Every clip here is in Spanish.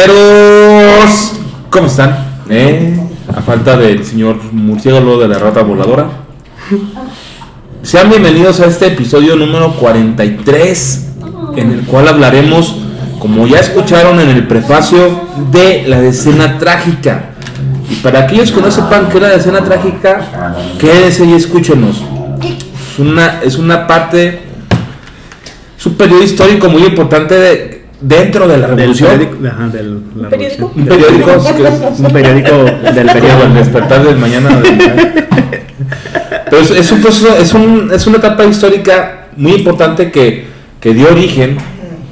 Mitoteros. ¿Cómo están? ¿Eh? A falta del señor murciélago de la rata voladora. Sean bienvenidos a este episodio número 43, en el cual hablaremos, como ya escucharon en el prefacio, de la decena trágica. Y para aquellos que no sepan qué es la decena trágica, quédense y escúchenos. Es una, es una parte, es un periodo histórico muy importante de- dentro de la Del revolución. periódico. Ajá, del, la periódico? Un periódico es Un periódico del periodo. el despertar del mañana. del- Pero es, es un proceso, es, un- es una etapa histórica muy importante que, que dio origen,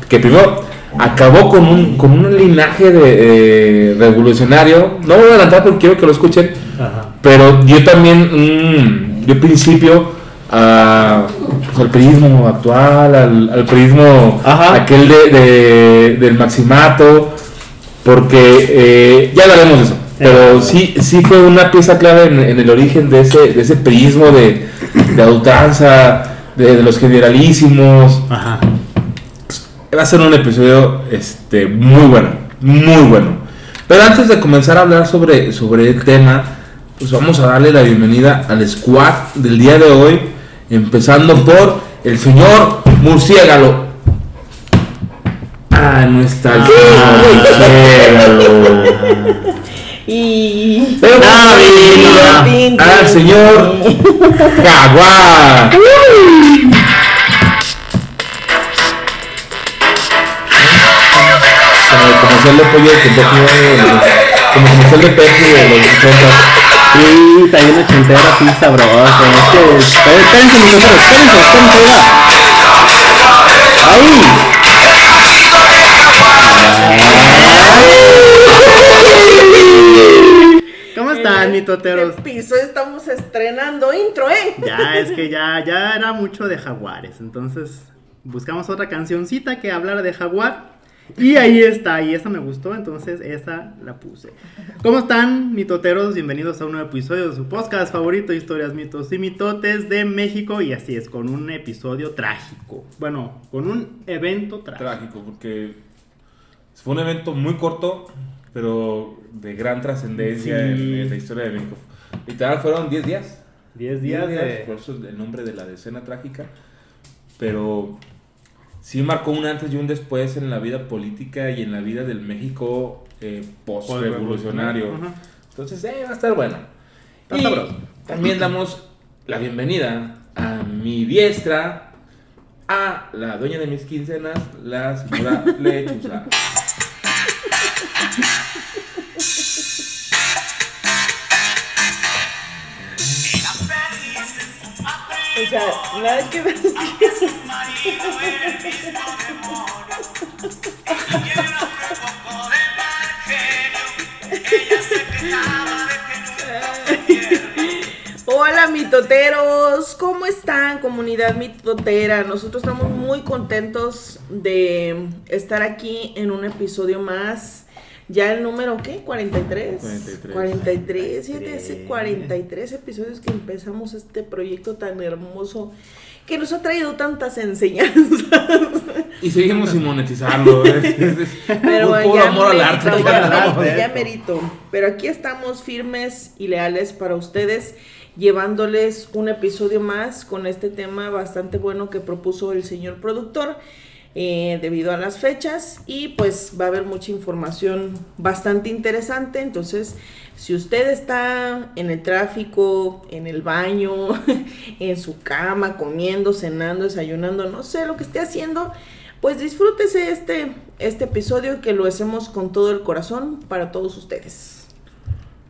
que primero acabó con un, con un linaje de, eh, revolucionario. No voy a adelantar porque quiero que lo escuchen, Ajá. pero dio también un dio principio a, pues, al periodismo actual, al, al Ajá. aquel de, de- del maximato, porque eh, ya hablaremos de eso. Pero sí, sí fue una pieza clave en, en el origen de ese, de ese periodismo de, de ultranza, de, de los generalísimos. Ajá. Va a ser un episodio este, muy bueno, muy bueno. Pero antes de comenzar a hablar sobre, sobre el tema, pues vamos a darle la bienvenida al squad del día de hoy, empezando por el señor Murciélago. Ah, no está el señor Murciélago. Y. Pero Ah, bien. al señor Jaguar. Como comercial de pollo de Kentucky, ¿no? como comercial de Pepsi de los 80. Sí, está bien ochentera, así sabroso. Es que. espérense, Espérense, minuteros, espérense, espérense. ¡Ay! ¿Cómo están, mitoteros? El piso estamos estrenando intro, ¿eh? Ya, es que ya, ya era mucho de jaguares. Entonces, buscamos otra cancioncita que hablara de jaguar. Y ahí está, y esa me gustó, entonces esa la puse. ¿Cómo están, mitoteros? Bienvenidos a un nuevo episodio de su podcast favorito, Historias, Mitos y Mitotes de México. Y así es, con un episodio trágico. Bueno, con un evento trágico. Trágico, porque fue un evento muy corto, pero de gran trascendencia Sí. en, en la historia de México. Literal, fueron 10 días. 10 días de... por eso el nombre de la decena trágica. Pero sí marcó un antes y un después en la vida política y en la vida del México eh, post-revolucionario. Entonces, eh, va a estar bueno. Y también damos la bienvenida a mi diestra, a la dueña de mis quincenas, la señora Lechuza. sea, nada que ver. Hola mitoteros, ¿cómo están comunidad mitotera? Nosotros estamos muy contentos de estar aquí en un episodio más. Ya el número, ¿qué? 43. 43. 43, fíjate, hace 43 episodios que empezamos este proyecto tan hermoso que nos ha traído tantas enseñanzas. Y seguimos sin monetizarlo. Pero puro amor al arte. ya ya merito. Pero aquí estamos firmes y leales para ustedes, llevándoles un episodio más con este tema bastante bueno que propuso el señor productor. Eh, debido a las fechas y pues va a haber mucha información bastante interesante entonces si usted está en el tráfico en el baño en su cama comiendo cenando desayunando no sé lo que esté haciendo pues disfrútese este, este episodio que lo hacemos con todo el corazón para todos ustedes.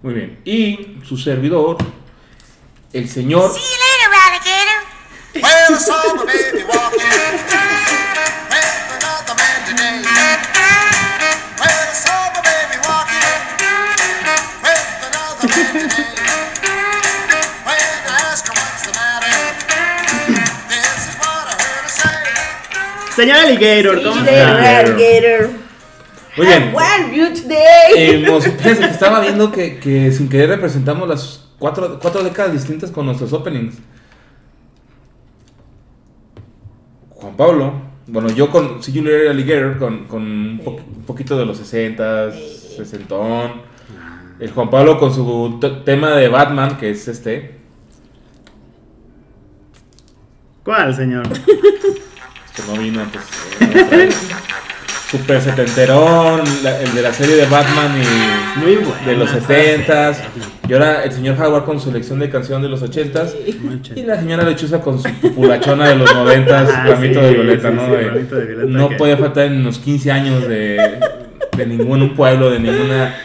Muy bien. Y su servidor, el señor Well, I saw Señor Alligator, ¿cómo está? Alligator. Muy bien. Eh, nos- fíjense que estaba viendo que, que sin querer representamos las cuatro, cuatro décadas distintas con nuestros openings. Juan Pablo, bueno, yo con See You Later Alligator, con, con un, po- un poquito de los 60, 60. El Juan Pablo con su tema de Batman, que es este. ¿Cuál, señor? que no vino, pues. eh, no. Super setenterón, la- el de la serie de Batman y Muy de los 70s. Y ahora el señor Jaguar con su selección de canción de los 80s. Y la señora Lechuza con su populachona de los 90s, Ah, ramito sí, de violeta, sí, ¿no? sí, De- ramito de violeta no que- podía faltar en los 15 años de, de ningún pueblo, de ninguna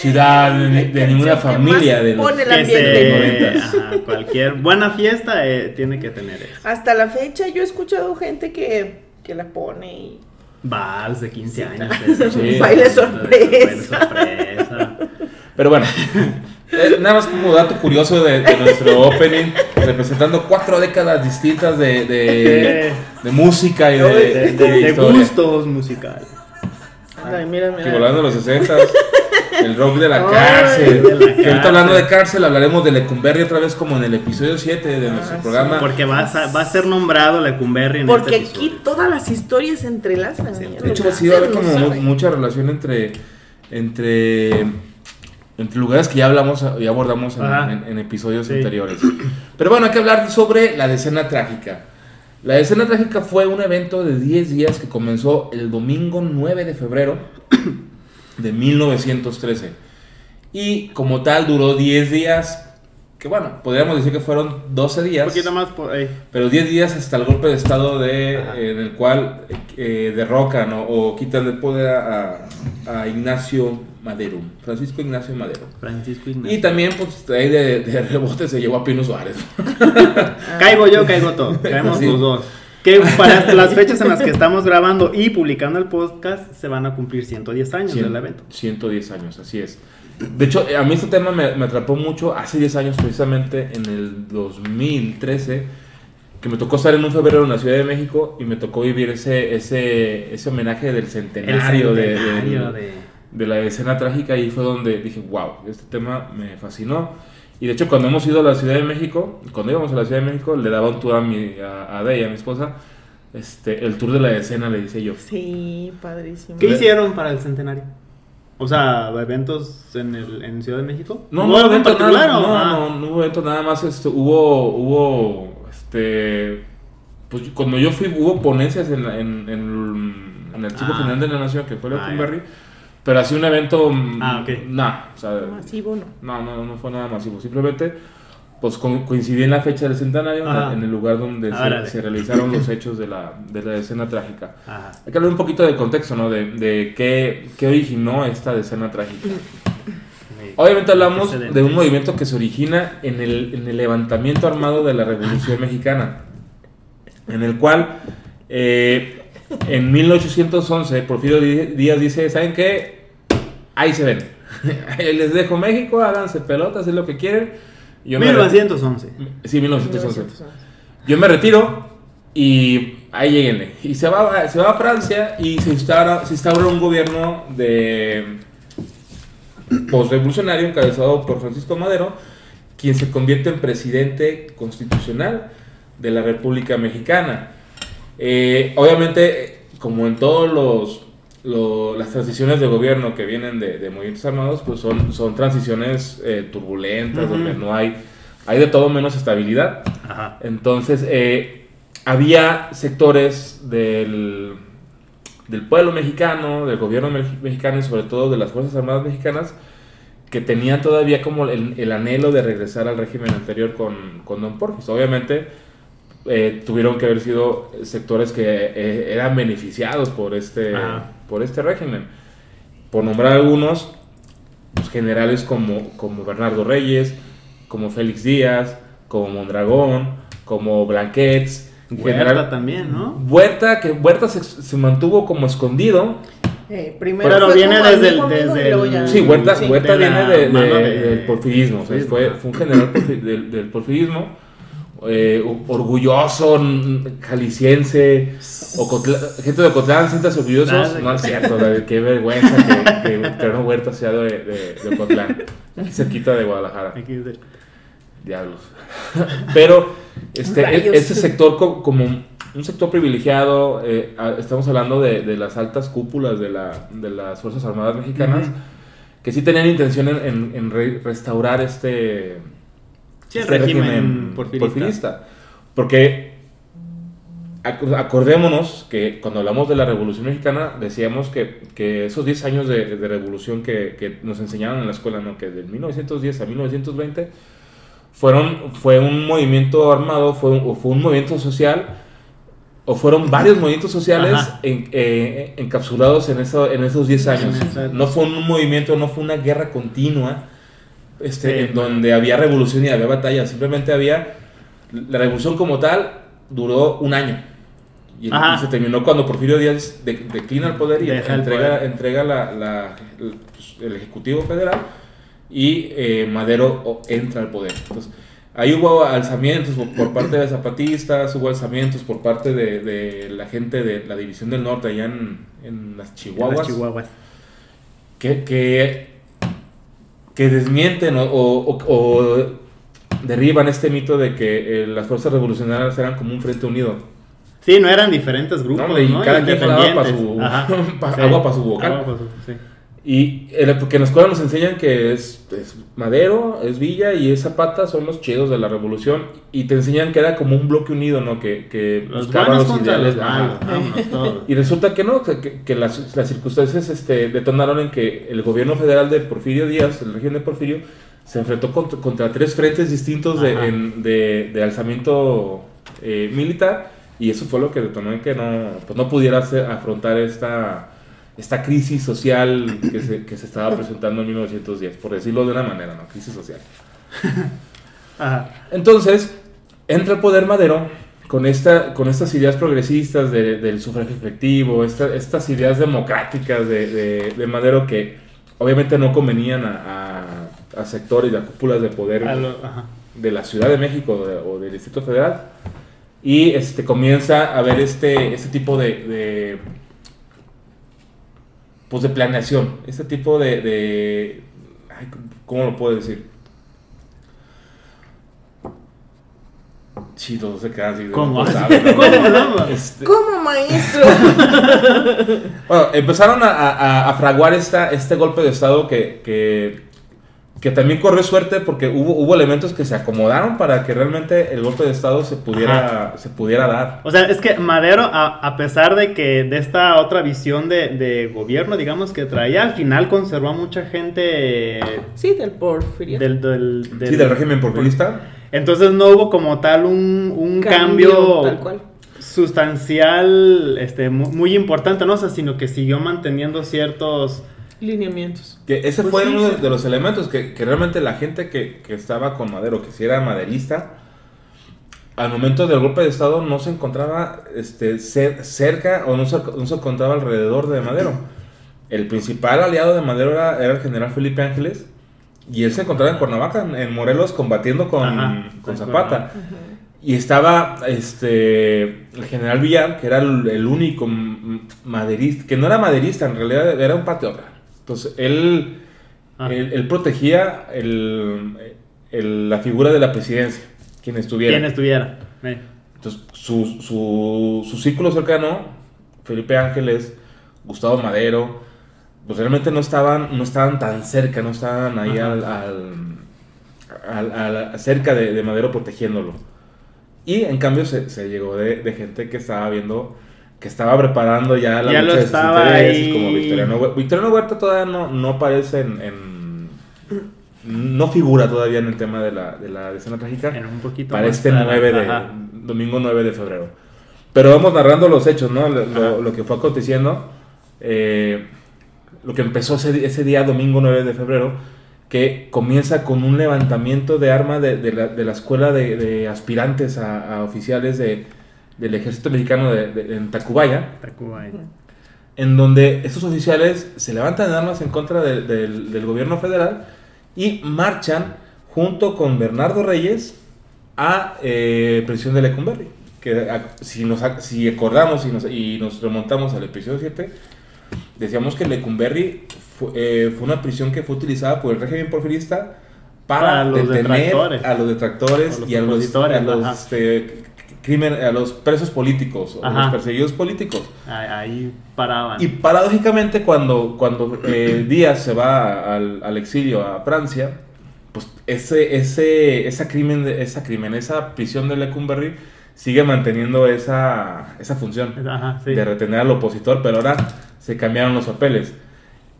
ciudad, de, ni- de ninguna que familia de los Que se, 90s. ajá, cualquier buena fiesta eh, tiene que tener eso. Hasta la fecha yo he escuchado gente que, que la pone y... Vals de 15 años. Sí. Baile sorpresa. Baile sorpresa. Pero bueno, eh, nada más como dato curioso de, de nuestro opening, representando cuatro décadas distintas de, de, de música y de, De, de- de de gustos musicales. Ay, mira, Que mira. volando a los 60 el rock de la Ay, cárcel. de la que ahorita hablando de cárcel hablaremos de Lecumberri otra vez como en el episodio 7 de nuestro Ah, sí. programa. Porque va a, va a ser nombrado Lecumberri en Porque este aquí episodio. todas las historias se entrelazan. Sí, ¿eh? De hecho, sí va a haber como mucha relación entre, entre, entre lugares que ya hablamos y abordamos en, Ajá. en- en episodios Sí. anteriores. Pero bueno, hay que hablar sobre la decena trágica. La decena trágica fue un evento de 10 días que comenzó el domingo 9 de febrero de 1913. Y como tal duró 10 días, que bueno, podríamos decir que fueron 12 Un días. poquito más por ahí. Pero 10 días hasta el golpe de estado de, eh, en el cual eh, derrocan o, o quitan el poder a, a Ignacio Madero, Francisco Ignacio Madero. Francisco Y Ignacio. también, pues, ahí de, de rebote se llevó a Pino Suárez. Caigo yo, caigo todo. Caemos Sí. los dos. Que para las fechas en las que estamos grabando y publicando el podcast se van a cumplir 110 años Cien- del evento. 110 años, así es. De hecho, a mí este tema me, me atrapó mucho hace 10 años, precisamente en el 2013. que me tocó estar en un febrero en la Ciudad de México y me tocó vivir ese, ese, ese homenaje del El centenario, de- centenario de, de... de la escena trágica y fue donde dije, wow, este tema me fascinó. Y de hecho cuando hemos ido a la Ciudad de México, cuando íbamos a la Ciudad de México, le daba un tour a, mi, a, a Deya, a mi esposa, este, el tour de la escena, le dice yo. Sí, padrísimo. ¿Qué hicieron para el centenario? O sea, eventos en, el, en Ciudad de México. No, ¿Hubo no, en evento, nada, no, ah. no, no hubo evento, nada más este, hubo, hubo, este, pues cuando yo fui, hubo ponencias en, la- en, en, en el Archivo Ah. General de la Nación, que fue Ah, la ya. Pero así un evento, mm, Ah, ok. nah, o sea, Masivo, no. no, no, no fue nada masivo, simplemente, pues co- coincidí en la fecha del centenario, en, Ajá. en el lugar donde Ah, se, se realizaron los hechos de la, de la escena trágica. Ajá. Hay que hablar un poquito del contexto, ¿no? De, de qué, qué originó esta escena trágica. Obviamente hablamos de un movimiento que se origina en el, en el levantamiento armado de la Revolución Mexicana, en el cual eh, en 1811 Porfirio Dí- Díaz dice, ¿saben qué? Ahí se ven. Les dejo México, háganse pelotas, es lo que quieren. Yo me re- 1911. Sí, 1911. 1911. Yo me retiro y ahí lleguenle. Y se va, se va a Francia y se instaura, se instaura un gobierno de postrevolucionario encabezado por Francisco Madero, quien se convierte en presidente constitucional de la República Mexicana. Eh, obviamente, como en todos los lo- las transiciones de gobierno que vienen de, de movimientos armados, pues son, son transiciones eh, turbulentas, donde no hay, hay de todo menos estabilidad. Ajá. Entonces, eh, había sectores del, del pueblo mexicano, del gobierno me- mexicano y sobre todo de las Fuerzas Armadas mexicanas que tenían todavía como el, el anhelo de regresar al régimen anterior con, con Don Porfis. Obviamente, eh, tuvieron que haber sido sectores que eh, eran beneficiados por este, Ajá. por este régimen. Por nombrar algunos, pues, generales como, como Bernardo Reyes, como Félix Díaz, como Mondragón, como Blanquets, en Huerta general- también, ¿no? Huerta, que Huerta se, se mantuvo como escondido. Eh, primero Pero viene desde el- desde el- Sí, Huerta, Sí. Huerta de viene de- de- del porfirismo, o sea, fue, fue un general porfi- del, del porfirismo, eh, orgulloso, jalisciense, Ocotla- gente de Ocotlán, sientas orgullosos, Nada. no es cierto, qué vergüenza que, que Terno Huerta sea de, de, de Ocotlán, aquí cerquita de Guadalajara. Diablos. Pero este, e- ese sector co- como un sector privilegiado, eh, estamos hablando de, de las altas cúpulas de, la, de las Fuerzas Armadas mexicanas, Ujú. que sí tenían intención en, en- en re- restaurar este, Sí, el este régimen porfirista. porfirista. Porque ac- acordémonos que cuando hablamos de la Revolución Mexicana decíamos que, que esos 10 años de, de revolución que, que nos enseñaron en la escuela, ¿no? que de 1910 a 1920 fueron, fue un movimiento armado, fue un, o fue un movimiento social, o fueron varios movimientos sociales en- eh, encapsulados en, eso, en esos 10 años. No fue un movimiento, no fue una guerra continua este, Sí, en donde había revolución y había batalla, simplemente había la revolución como tal duró un año. Y, y se terminó cuando Porfirio Díaz de- declina el poder y Deja entrega, poder. entrega la- la- el, pues, el Ejecutivo Federal y eh, Madero entra al poder. Entonces, ahí hubo alzamientos por, parte de zapatistas, hubo alzamientos por parte de, de la gente de la División del Norte allá en, en las en Chihuahuas las Chihuahuas. que, que, que desmienten o, o- o- derriban este mito de que eh, las fuerzas revolucionarias eran como un frente unido. Sí, no eran diferentes grupos, No, hombre, y ¿no? cada quien jalaba pa' su-. Ajá. pa- Sí. agua pa' su bocal. Agua pa' su- sí. Y eh, porque en la escuela nos enseñan que es, es Madero, es Villa y es Zapata son los chidos de la revolución y te enseñan que era como un bloque unido, ¿no? Que, que Los buscaba buenos los los ideales. ajá. malos. Y resulta que no, que, que- las, las circunstancias este, detonaron en que el gobierno federal de Porfirio Díaz, el régimen de Porfirio, se enfrentó contra, contra tres frentes distintos de, en- de- de alzamiento eh, militar y eso fue lo que detonó en que no, pues no pudiera hacer- afrontar esta, esta crisis social que se, que se estaba presentando en 1910, por decirlo de una manera, ¿no? Crisis social. Ajá. Entonces, entra el poder Madero con, esta, con estas ideas progresistas de- del sufragio efectivo, esta- estas ideas democráticas de, de- de Madero que obviamente no convenían a, a- a sectores y a cúpulas de poder lo- de la Ciudad de México o del Distrito Federal. Y este, comienza a haber este, este tipo de, pues de planeación, este tipo de, de ay, ¿cómo lo puedo decir? Sí, todos se quedan así. ¿Cómo? no saben, ¿no? ¿Cómo, no? Este, ¿Cómo, maestro? Bueno, empezaron a, a- a fraguar esta, este golpe de Estado que, que, que también corrió suerte porque hubo, hubo elementos que se acomodaron para que realmente el golpe de Estado se pudiera, se pudiera dar. O sea, es que Madero, a, a pesar de que de esta otra visión de, de gobierno, digamos, que traía, al final conservó a mucha gente Sí, del porfirio. del, del, Sí, del régimen porfirista. Entonces no hubo como tal un, un cambio, Tal cual. sustancial este, mu- muy, importante, ¿no? O sea, sino que siguió manteniendo ciertos... Lineamientos. Que ese Pues fue sí, uno sí. de los elementos que, que realmente la gente que, que estaba con Madero, que si era maderista, al momento del golpe de Estado no se encontraba este, cer- cerca o no se, no se encontraba alrededor de Madero. El principal aliado de Madero era, era el general Felipe Ángeles y él se encontraba en Cuernavaca, en- Morelos, combatiendo con, Ajá, con Zapata. Y estaba este el general Villar, que era el, el único maderista, que no era maderista, en realidad era un patriota. Entonces, él, Ah. él, él protegía el- el- la figura de la presidencia, quien estuviera. Quien estuviera. Eh. Entonces, su, su, su círculo cercano, Felipe Ángeles, Gustavo Madero, pues realmente no estaban, no estaban tan cerca, no estaban ahí al, al- al- al- cerca de, de Madero protegiéndolo. Y en cambio se, se llegó de, de gente que estaba viendo, que estaba preparando ya la Ya lucha lo de sus estaba intereses, ahí. como Victoriano Huerta. Victoriano Huerta todavía no, no aparece en, en- No figura todavía en el tema de la, de la escena trágica Era un poquito para este tarde, 9 de, ajá. domingo 9 de febrero. Pero vamos narrando los hechos, ¿no? Lo, lo- Ajá. lo que fue aconteciendo. eh, lo que empezó ese, ese día, domingo 9 de febrero, que comienza con un levantamiento de armas de, de la, de la escuela de, de aspirantes a, a oficiales de- del ejército mexicano de, de- en Tacubaya, Tacuba, eh. en donde estos oficiales se levantan en armas en contra de- del- del gobierno federal y marchan junto con Bernardo Reyes a eh, prisión de Lecumberri. Que a- si, nos, si acordamos y nos, y nos remontamos al episodio 7, decíamos que Lecumberri fue, eh, fue una prisión que fue utilizada por el régimen porfirista para, Para los detener detractores. a los detractores A los y a los, a este, crimen, a los presos políticos o Ajá. los perseguidos políticos. Ahí, paraban. Y paradójicamente cuando, cuando eh, Díaz se va al, al exilio a Francia, pues ese, ese, esa, crimen, esa crimen, esa prisión de Lecumberri sigue manteniendo esa, esa función Ajá, sí. de retener al opositor, pero ahora se cambiaron los papeles.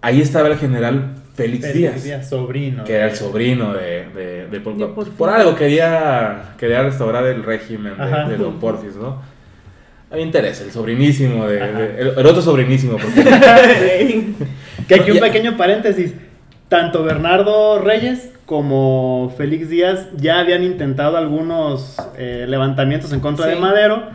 Ahí estaba el general Félix, Félix Díaz, sobrino. que era el sobrino de, de, de Pol De Pot. Porfirio. Por algo quería, quería restaurar el régimen de, de Don Porfis, ¿no? A mí me interesa, el sobrinísimo, de, el, el otro sobrinísimo, porque Que aquí un pequeño paréntesis. Tanto Bernardo Reyes como Félix Díaz ya habían intentado algunos eh, levantamientos en contra Sí. de Madero. no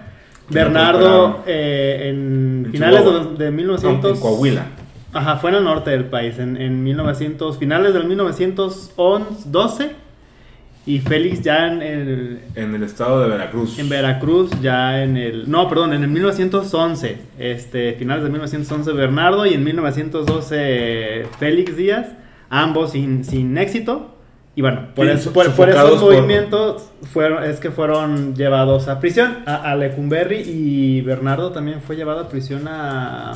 Bernardo eh, en, En finales Chihuahua. de, de 1900... en Coahuila. Ajá, fue en el norte del país, en, en 1900, finales del 1912. Y Félix ya en el, En el estado de Veracruz. en Veracruz, ya en el. No, perdón, en el 1911. Este, finales de 1911, Bernardo. Y en 1912, Félix Díaz. Ambos sin, sin éxito. Y bueno, por, Sí, eso- por, por esos por- movimientos fueron, es que fueron llevados a prisión. A, a Lecumberri. Y Bernardo también fue llevado a prisión a.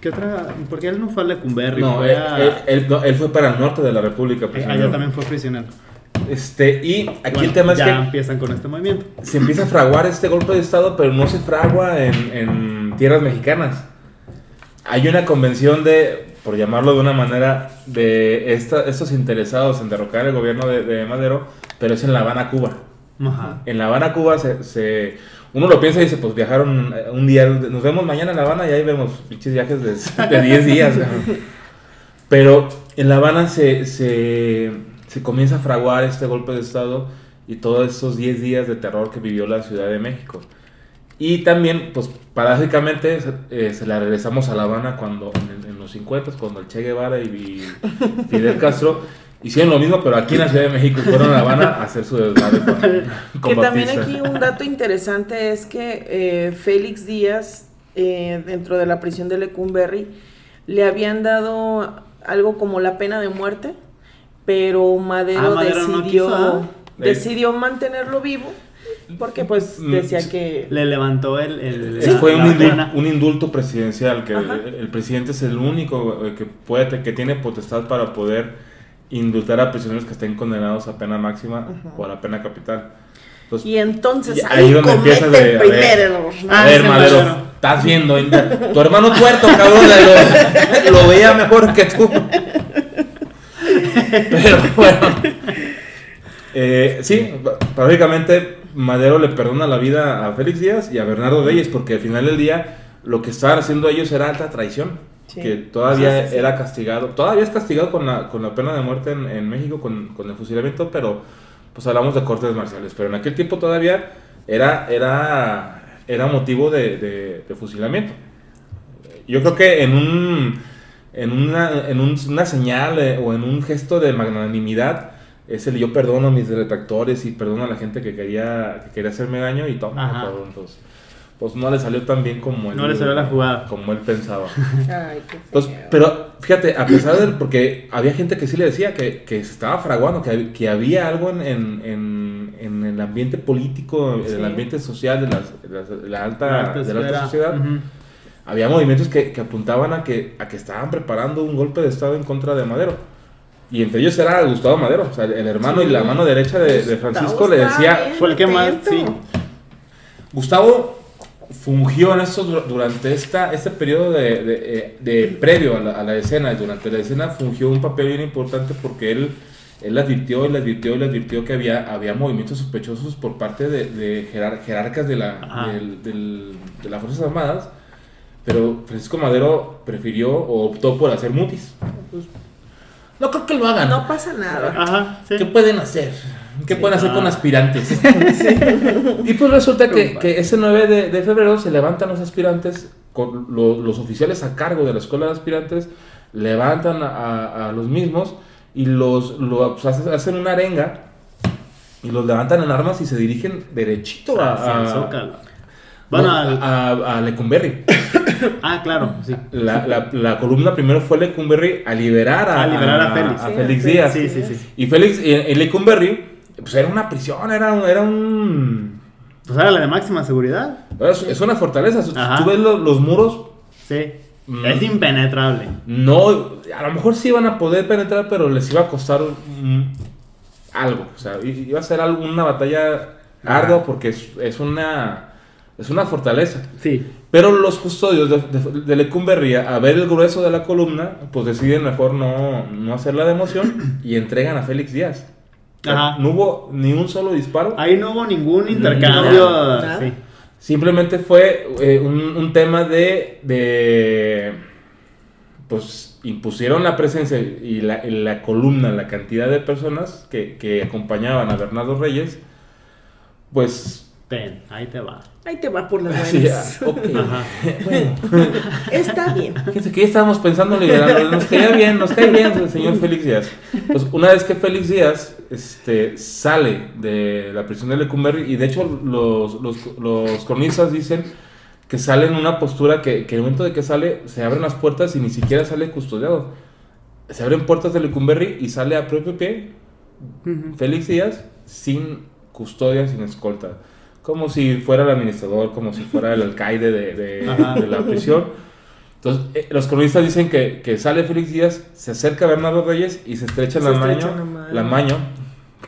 ¿Qué otra? Porque él no fue a Lecumberri. No, fue él, a- él- él- no, él fue para el norte de la República. prisionero. allá también fue prisionero. Este, y aquí Bueno, el tema es ya que empiezan con este movimiento. se empieza a fraguar este golpe de Estado, pero no se fragua en, en tierras mexicanas. Hay una convención de, por llamarlo de una manera, de esta- estos interesados en derrocar el gobierno de, de Madero, pero es en La Habana, Cuba. Ajá. En La Habana, Cuba, se, se- uno lo piensa y dice, pues viajaron eh, un día, nos vemos mañana en La Habana y ahí vemos pinches viajes de, de 10 días. Pero en La Habana se, se, se comienza a fraguar este golpe de Estado y todos estos 10 días de terror que vivió la Ciudad de México. Y también, pues paradójicamente, se- eh, se la regresamos a La Habana cuando en, en los 50, cuando el Che Guevara y, y Fidel Castro hicieron lo mismo, pero aquí en la Ciudad de México fueron a La Habana a hacer su desmadre con, con Que también aquí un dato interesante es que eh, Félix Díaz, eh, dentro de la prisión de Lecumberri, le habían dado algo como la pena de muerte, pero Madero, Ah, Madero no decidió, quiso, ¿ah? decidió mantenerlo vivo, porque pues Mm, decía que... Le levantó el. el- fue un, indulto presidencial, que el, el presidente es el único eh, que puede que tiene potestad para poder indultar a prisioneros que estén condenados a pena máxima o a la pena capital. Entonces, Y entonces Y ahí, ahí donde empiezas de, a ver, a ver, Madero, Madero. estás viendo, tu hermano tuerto, cabrón, lo, lo veía mejor que tú. Pero bueno, eh, sí, prácticamente Madero le perdona la vida a Félix Díaz y a Bernardo Reyes, porque al final del día lo que estaban haciendo ellos era alta traición, Sí. que todavía Sí, sí, sí. era castigado, todavía es castigado con la, con la pena de muerte en, en México, con, con el fusilamiento, pero pues hablamos de cortes marciales, pero en aquel tiempo todavía era, era, era motivo de, de- de fusilamiento. Yo creo que en un en una, en un- una señal eh, o en un gesto de magnanimidad es el yo perdono a mis detractores y perdono a la gente que quería que quería hacerme daño y toma, Ajá. Pues, no le salió tan bien como él, No le salió la jugada. como él pensaba. Ay, qué Pues, feo. pero fíjate, a pesar de porque había gente que sí le decía que, que se estaba fraguando, que, que había algo en, en, en- en el ambiente político, en Sí. el ambiente social de, las- de las- de la, alta, La alta de la alta sociedad. Ujú. Había movimientos que, que apuntaban a que, a que estaban preparando un golpe de Estado en contra de Madero. Y entre ellos era Gustavo Madero, o sea, el hermano y la mano derecha de, de Francisco le decía, Fue el que más, sí. Gustavo fungió en estos, durante esta, este periodo de, de, eh, de previo a la, a la escena, durante la escena fungió un papel bien importante porque él, él advirtió y le advirtió y le advirtió que había, había movimientos sospechosos por parte de, de jerar- jerarcas de, la, del- del- de las Fuerzas Armadas, pero Francisco Madero prefirió o optó por hacer mutis. Pues, no creo que lo hagan. No pasa nada. Ajá, sí. ¿Qué pueden hacer? ¿Qué Sí, pueden hacer con ah. aspirantes? y pues resulta que, que ese 9 de, de febrero se levantan los aspirantes, con lo- los oficiales a cargo de la escuela de aspirantes, levantan a, a- a los mismos y los, lo- pues, hace- hacen una arenga y los levantan en armas y se dirigen derechito a, Hacia el a- Zócalo. Bueno, no, al- a, a Lecumberri. Ah, claro, sí. La, la- la columna primero fue Lecumberri a liberar a, A liberar a Félix. a Sí, Félix sí, Díaz. Sí, sí, sí. Y Félix, en Lecumberri, pues era una prisión, era un... Era un Pues era la de máxima seguridad. es, es una fortaleza. Ajá. Tú ves lo- los muros, Sí. Mm. Es impenetrable. no... A lo mejor sí iban a poder penetrar, pero les iba a costar algo. O sea, iba a ser algo- una batalla ardua porque es, es una... Es una fortaleza. Sí. Pero los custodios de, de, de Lecumberri, a ver el grueso de la columna, pues deciden mejor no, no hacer la democión y entregan a Félix Díaz. Ajá. No hubo ni un solo disparo. Ahí no hubo ningún intercambio. Sí. Simplemente fue eh, un, un tema de, de. Pues impusieron la presencia y la, y la columna, la cantidad de personas que, que acompañaban a Bernardo Reyes. Pues. Ten, ahí te va. Ahí te va por las sí, buenas. ah, ok. Ajá. Bueno. Está bien. Fíjense que ya estábamos pensando en liberarlo. Nos caía bien, nos cae bien el señor Félix Díaz. Pues una vez que Félix Díaz este, sale de la prisión de Lecumberri, y de hecho los, los, los cronistas dicen que sale en una postura que, que en el momento de que sale se abren las puertas y ni siquiera sale custodiado. Se abren puertas de Lecumberri y sale a propio pie. Félix Díaz sin custodia, sin escolta. Como si fuera el administrador, como si fuera el alcaide de, de- Ajá. de la prisión. Entonces, eh, los cronistas dicen que, que sale Félix Díaz, se acerca a Bernardo Reyes y se estrechan Se la maño, mano. la maño,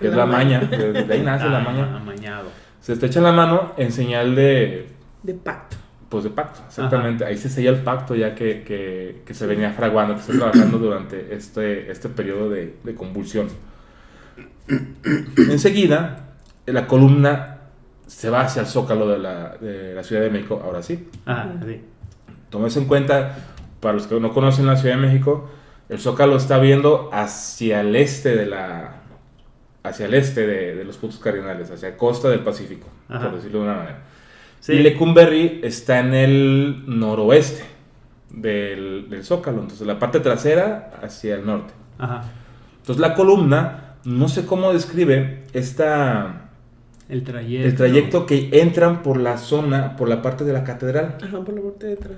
que es La maña. maña, de, de ahí nace la maña. Amañado. Se estrechan la mano en señal de, De pacto. pues de pacto, exactamente. Ahí se sella el pacto ya que, que- que se venía fraguando, que se está trabajando durante este, este periodo de, de convulsión. Enseguida, la columna se va hacia el zócalo de la, de la Ciudad de México, ahora sí. Ajá, sí. Tómese en cuenta, para los que no conocen la Ciudad de México, el zócalo está viendo hacia el este de la hacia el este de, de los puntos cardinales, hacia costa del Pacífico, Ajá. por decirlo de una manera. Sí. Y Lecumberri está en el noroeste del, del Zócalo, entonces la parte trasera hacia el norte. Ajá. Entonces la columna, no sé cómo describe esta, El trayecto. el trayecto que entran por la zona, por la parte de la catedral, Ajá, por la parte de atrás.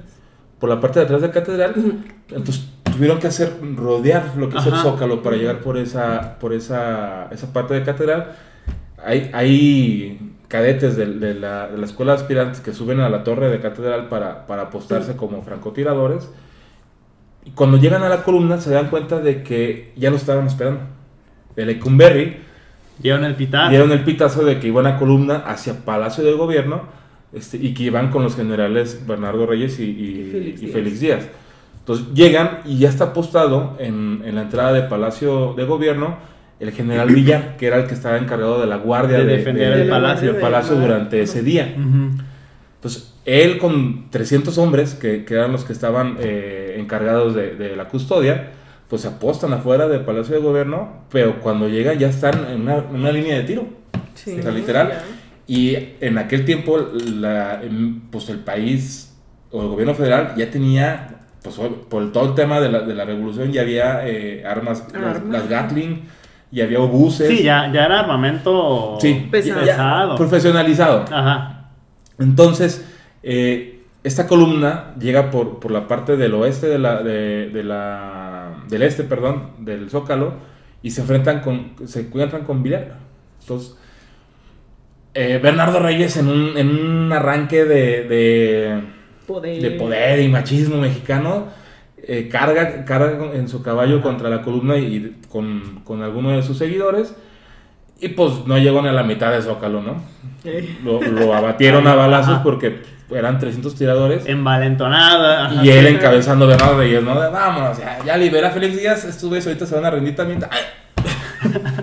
por la parte de atrás de la catedral. Entonces tuvieron que hacer rodear lo que es el Ajá. zócalo para llegar por esa, por esa, esa parte de catedral. Hay, hay cadetes de, de la, de la escuela de aspirantes que suben a la torre de catedral para, para apostarse como francotiradores. Y cuando llegan a la columna se dan cuenta de que ya lo estaban esperando. El Ecumberri Dieron el pitazo. dieron el pitazo de que iban a columna hacia Palacio de Gobierno este, y que iban con los generales Bernardo Reyes y, y- Y Félix y Díaz. Félix Díaz. Entonces llegan y ya está apostado en, en la entrada de Palacio de Gobierno el general Villar, que era el que estaba encargado de la guardia De de, defender de- el palacio. del palacio durante ese día. Entonces, él con 300 hombres, que, que eran los que estaban eh, encargados de, de la custodia, pues se apostan afuera del Palacio de Gobierno, pero cuando llegan ya están en una, en una línea de tiro. Sí. O sea, literal. Ya. Y en aquel tiempo, la, pues el país o el gobierno federal ya tenía, pues por todo el tema de la, de la revolución, ya había eh, armas, las, Armas. las Gatling, y había obuses. Sí, ya, ya era armamento Sí, Pesado. ya- pesado. profesionalizado. Ajá. Entonces, eh, esta columna llega por, por la parte del oeste de la, de, de la, del este, perdón, del Zócalo, y se enfrentan con, se encuentran con Villar. Entonces, eh, Bernardo Reyes en un, en un arranque de, de, Poder. de poder y machismo mexicano, eh, carga, carga en su caballo contra la columna y con, con alguno de sus seguidores, y pues no llegó ni a la mitad de Zócalo, ¿no? Eh, Lo, lo abatieron a balazos Ajá. porque eran 300 tiradores. Envalentonada. ajá. Y él encabezando Bernardo Reyes, ¿no? De, Vámonos, ya, ya libera Félix Díaz, estos güeyes ahorita se van a rendir también. ¡Ay!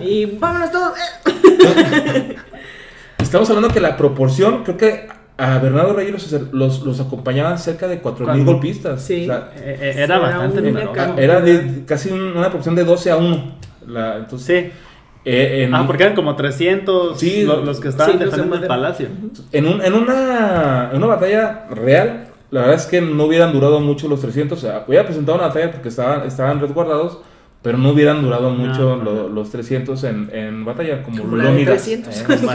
Y vámonos todos. eh. Estamos hablando que la proporción, creo que a Bernardo Reyes los, los, los acompañaban cerca de 4.000 Cuando- golpistas. Sí. O sea, Eh, eh, era era bastante. Ajá. era de casi un- una proporción de 12 a 1. La, entonces, Sí. Eh, en, Ah, porque eran como 300 Sí. lo- los, que estaban Sí, los defendiendo el palacio. en, un- en una, en una batalla real, la verdad es que no hubieran durado mucho los 300. O sea, hubiera presentado una batalla porque estaban, estaban resguardados, pero no hubieran durado mucho no, lo- no. los 300 en, en batalla, como, Como Leónidas. 300. ¿eh? Como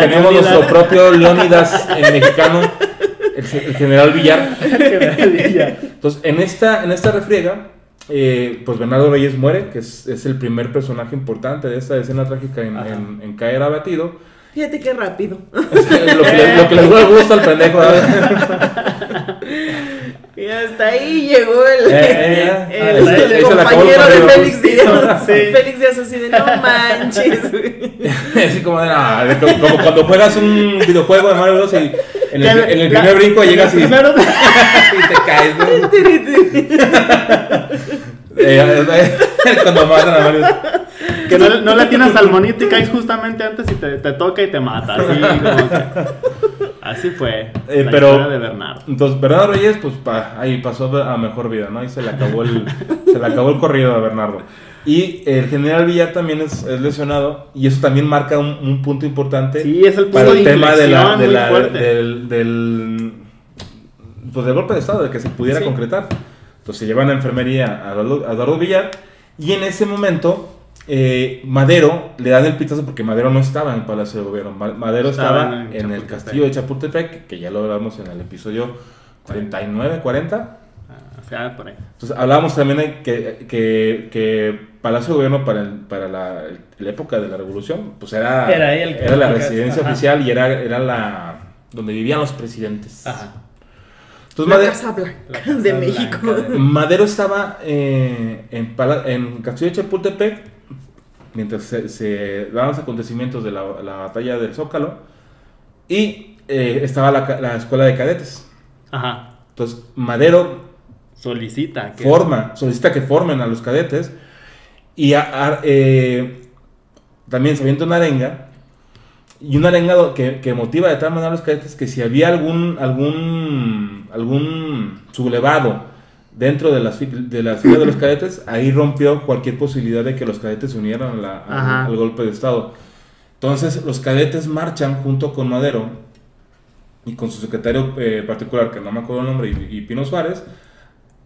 Tenemos nuestro propio Leónidas en mexicano, el, el general Villar. Entonces, en esta, en esta refriega, eh, pues Bernardo Reyes muere, que es, es el primer personaje importante de esta escena trágica en, en- en caer abatido. Fíjate qué rápido. lo, que le- lo que les gusta al pendejo. Y hasta ahí llegó el, Eh, eh, el, se- el compañero de. Félix Díaz. Sí. Félix Díaz así de no manches. güey". Así como, de, "Ah", de como, como cuando juegas un videojuego de Mario Bros. y en el, en el La- primer brinco llegas y, y te caes. ¿no? Cuando matan a Mario. que no, no le tienes al monito y caes justamente antes y te, te toca y te mata. Así, como que- así fue Eh, la pero- de Bernardo. Entonces, Bernardo Reyes, pues pa- ahí pasó a mejor vida, ¿no? Y se le acabó el, se le acabó el corrido a Bernardo. Y el general Villar también es, es lesionado, y eso también marca un, un punto importante Sí, es el punto para el de tema de la, de del, del, pues del golpe de Estado, de que se pudiera Sí. concretar. Entonces se llevan a enfermería a Eduardo, Villar, y en ese momento eh, Madero le dan el pitazo porque Madero no estaba en el Palacio de Gobierno. Ma- Madero Estaba estaba, en en, el castillo de Chapultepec, que ya lo hablamos en el episodio 49, 40. Ah, o sea, por ahí. Entonces hablábamos también de que, que, que Palacio de Gobierno para, el- para la, la época de la Revolución, pues era, Era era la residencia ajá. oficial y era, era la donde vivían los presidentes. Ajá. Entonces La Madero, Casa Blanca La Casa de Blanca México. de- Madero estaba eh, en, Pala- en Castillo de Chapultepec mientras se, se daban los acontecimientos de la, la batalla del Zócalo y eh, estaba la, la escuela de cadetes. Ajá. Entonces Madero Solicita. que- forma, solicita que formen a los cadetes y a- a- eh, también se avienta una arenga y una arenga que, que motiva de tal manera a los cadetes que si había algún algún algún sublevado dentro de las de las filas de los cadetes ahí rompió cualquier posibilidad de que los cadetes se unieran a la- al- golpe de estado entonces los cadetes marchan junto con Madero y con su secretario eh, particular que no me acuerdo el nombre y, y Pino Suárez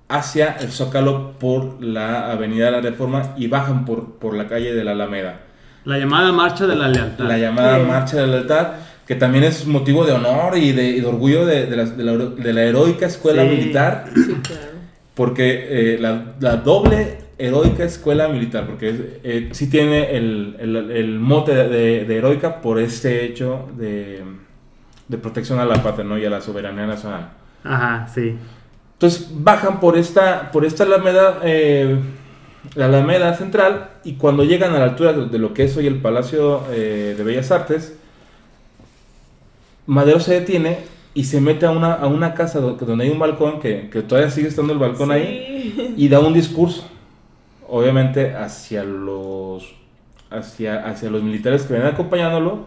hacia el Zócalo por la Avenida de la Reforma y bajan por, por la calle de la Alameda. La llamada marcha de la lealtad. La llamada Sí. Marcha de la Lealtad, que también es motivo de honor y de, y de orgullo de, de la, de la hero- de la heroica escuela Sí. militar, Sí, claro. porque eh, la, la doble heroica escuela militar, porque eh, sí tiene el, el- el mote de, de heroica por este hecho de, de protección a la patria ¿no? y a la soberanía nacional. Ajá, sí. Entonces bajan por esta, por esta alameda, eh, la alameda central, y cuando llegan a la altura de, lo que es hoy el Palacio eh, de Bellas Artes, Madero se detiene y se mete a una, a una casa do- donde hay un balcón, que, que todavía sigue estando el balcón ahí, y da un discurso, obviamente hacia los, hacia, hacia los militares que venían acompañándolo,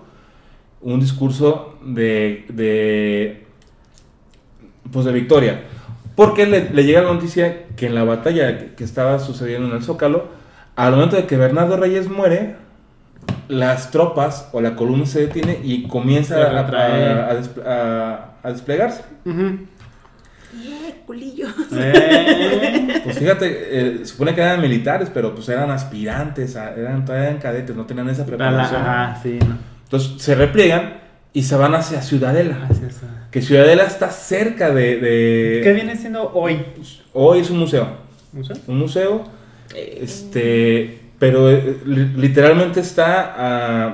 un discurso de, de, pues de victoria. Porque le, le llega la noticia que en la batalla que, estaba sucediendo en el Zócalo, al momento de que Bernardo Reyes muere, las tropas o la columna se detiene y comienza a, retrae. a- a desple- a- a desplegarse. Ujú. Eh, culillo. Eh, Pues fíjate, eh, supone que eran militares, pero pues eran aspirantes, eran, todavía eran cadetes, no tenían esa preparación. Ajá, sí, no. Entonces se repliegan y se van hacia Ciudadela. Que Ciudadela está cerca de... de- ¿Qué viene siendo hoy? Hoy es un museo. Sé. Un museo, este, pero eh, li- literalmente está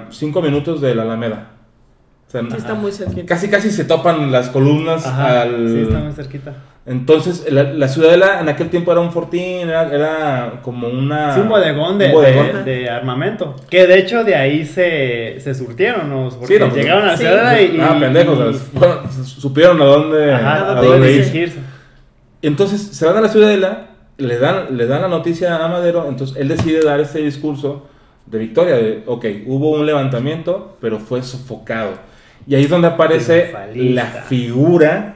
a cinco minutos de la Alameda. O sea, sí está muy cerquita. casi casi se topan las columnas Ajá, al... sí, está muy cerquita. Entonces, la, la ciudadela en aquel tiempo era un fortín, era, era como una... Sí, un bodegón de, un bodegón. de- de armamento. Que de hecho de ahí se, se surtieron, ¿no? Porque Sí, no, pues, llegaron a la sí. ciudad y. Ah, pendejos, o sea, fueron- supieron a dónde, Ajá, a dónde dónde ir. irse. dirigirse. Entonces se van a la ciudadela, le dan, le dan la noticia a Madero, entonces él decide dar este discurso de victoria, de, ok, hubo un levantamiento, pero fue sofocado. Y ahí es donde aparece Triunfalista. la figura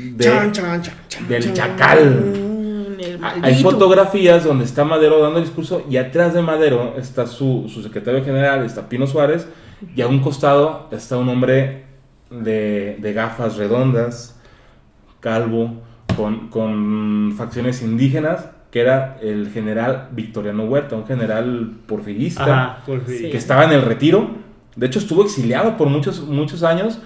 de- Chan, chan, chan, chan, del chan. chacal. Mm, el Hay fotografías donde está Madero dando el discurso y atrás de Madero está su, su secretario general, está Pino Suárez, y a un costado está un hombre de, de gafas redondas, calvo, con, con facciones indígenas, que era el general Victoriano Huerta, un general porfirista Ajá, por fin. Sí. que estaba en el retiro. De hecho, estuvo exiliado por muchos, muchos años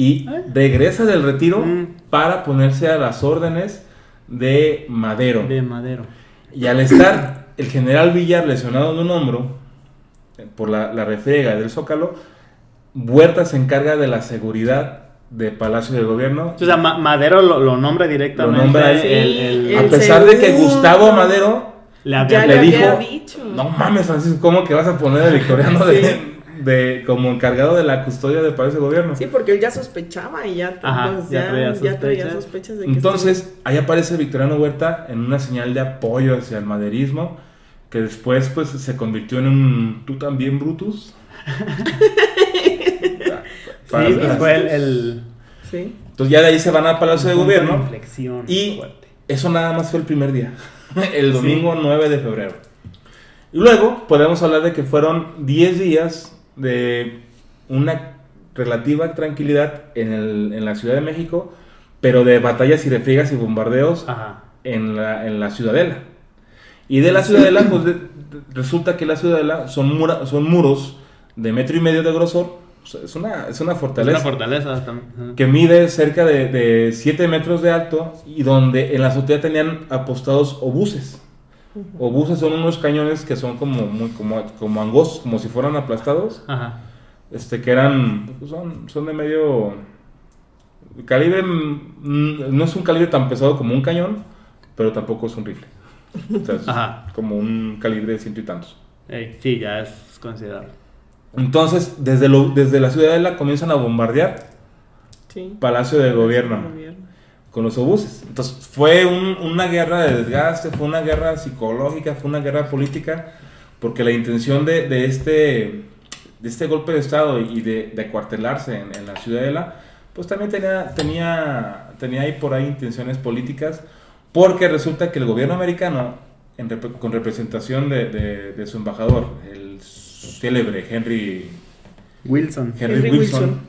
y regresa del retiro Mm. para ponerse a las órdenes de Madero. De madero. Y al estar el general Villar lesionado en un hombro por la, la refriega del Zócalo, Huerta se encarga de la seguridad de Palacio de Gobierno. O sea, Ma- Madero lo, lo nombra directamente. Lo nombra el- el- a el pesar de que. Gustavo Madero le había- Ya le le dijo, había dicho. no mames Francisco, ¿cómo que vas a poner a Victoriano de, de- como encargado de la custodia de Palacio de Gobierno? Sí, porque él ya sospechaba y ya, Ajá, pues, ya ya, traía ya traía sospechas. de que Entonces, ahí aparece Victoriano Huerta en una señal de apoyo hacia el maderismo, que después pues se convirtió en un tú también Brutus. Sí, pues, fue el. Sí. Entonces ya de ahí se van al Palacio de Gobierno inflexión y fuerte. eso nada más fue el primer día, el domingo 9 de febrero. Y luego podemos hablar de que fueron 10 días de una relativa tranquilidad en, el- en la Ciudad de México, pero de batallas y refriegas y bombardeos Ajá. en la, en la ciudadela. Y de la ciudadela, pues de- de- resulta que la ciudadela son, mura- son muros de metro y medio de grosor. O sea, es, una, es una Es fortaleza una fortaleza también. Que mide cerca de 7 metros de alto y donde en la azotea tenían apostados obuses. Obuses son unos cañones que son como, muy, como, como angostos, como si fueran aplastados. Ajá. Este, que eran, pues, son, son de medio calibre, no es un calibre tan pesado como un cañón, pero tampoco es un rifle. O sea, es Ajá. como un calibre de ciento y tantos. Sí, ya es considerable. Entonces, desde, lo, desde la ciudadela comienzan a bombardear Sí. Palacio de Gobierno Gobierno. Con los obuses. Entonces, fue un- una guerra de desgaste, fue una guerra psicológica, fue una guerra política, porque la intención de, de este, de este golpe de Estado y de, de acuartelarse en, en la ciudadela, pues también tenía, tenía, tenía ahí por ahí intenciones políticas, porque resulta que el gobierno americano, en rep- con representación de, de- de su embajador, el célebre Henry, Wilson. Henry, Henry Wilson, Wilson.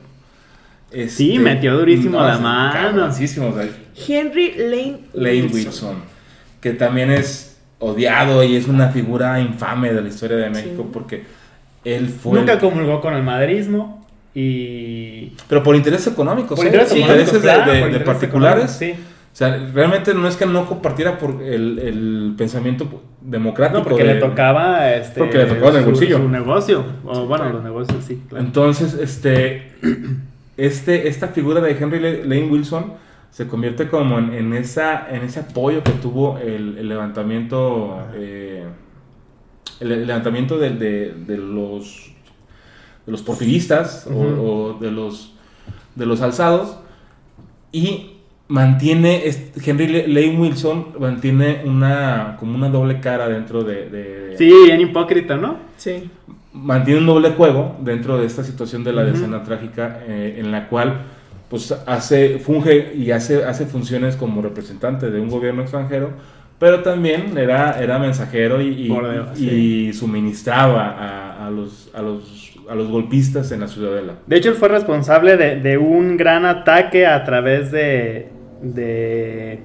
Este, Sí, metió durísimo la mano. o sea, Henry Lane, Lane Wilson. que también es odiado y es una figura infame de la historia de México Sí. porque él fue... Nunca el- comulgó con el madrismo y... pero por intereses económicos, Por ¿eh? intereses Sí, económicos, intereses de- claro, de, por de intereses particulares. Sí. O sea, realmente no es que no compartiera por el, el pensamiento democrático. No, porque de- le tocaba este, Porque le tocaba en el su- bolsillo. Su, negocio. O bueno, los negocios sí, claro. Entonces, este, este, esta figura de Henry Lane Wilson se convierte como en, en esa, en ese apoyo que tuvo el, el levantamiento, eh, el, el levantamiento de, de- de los, de los porfiristas o- de los, de los alzados y mantiene, Henry Lane Wilson mantiene una, como una doble cara dentro de- de, Sí, bien hipócrita, ¿no? Sí. Mantiene un doble juego dentro de esta situación de la decena trágica eh, en la cual pues hace funge y hace hace funciones como representante de un gobierno extranjero pero también era era mensajero y, suministraba a, a los a los a los golpistas en la ciudadela De hecho, él fue responsable de, de un gran ataque a través de. de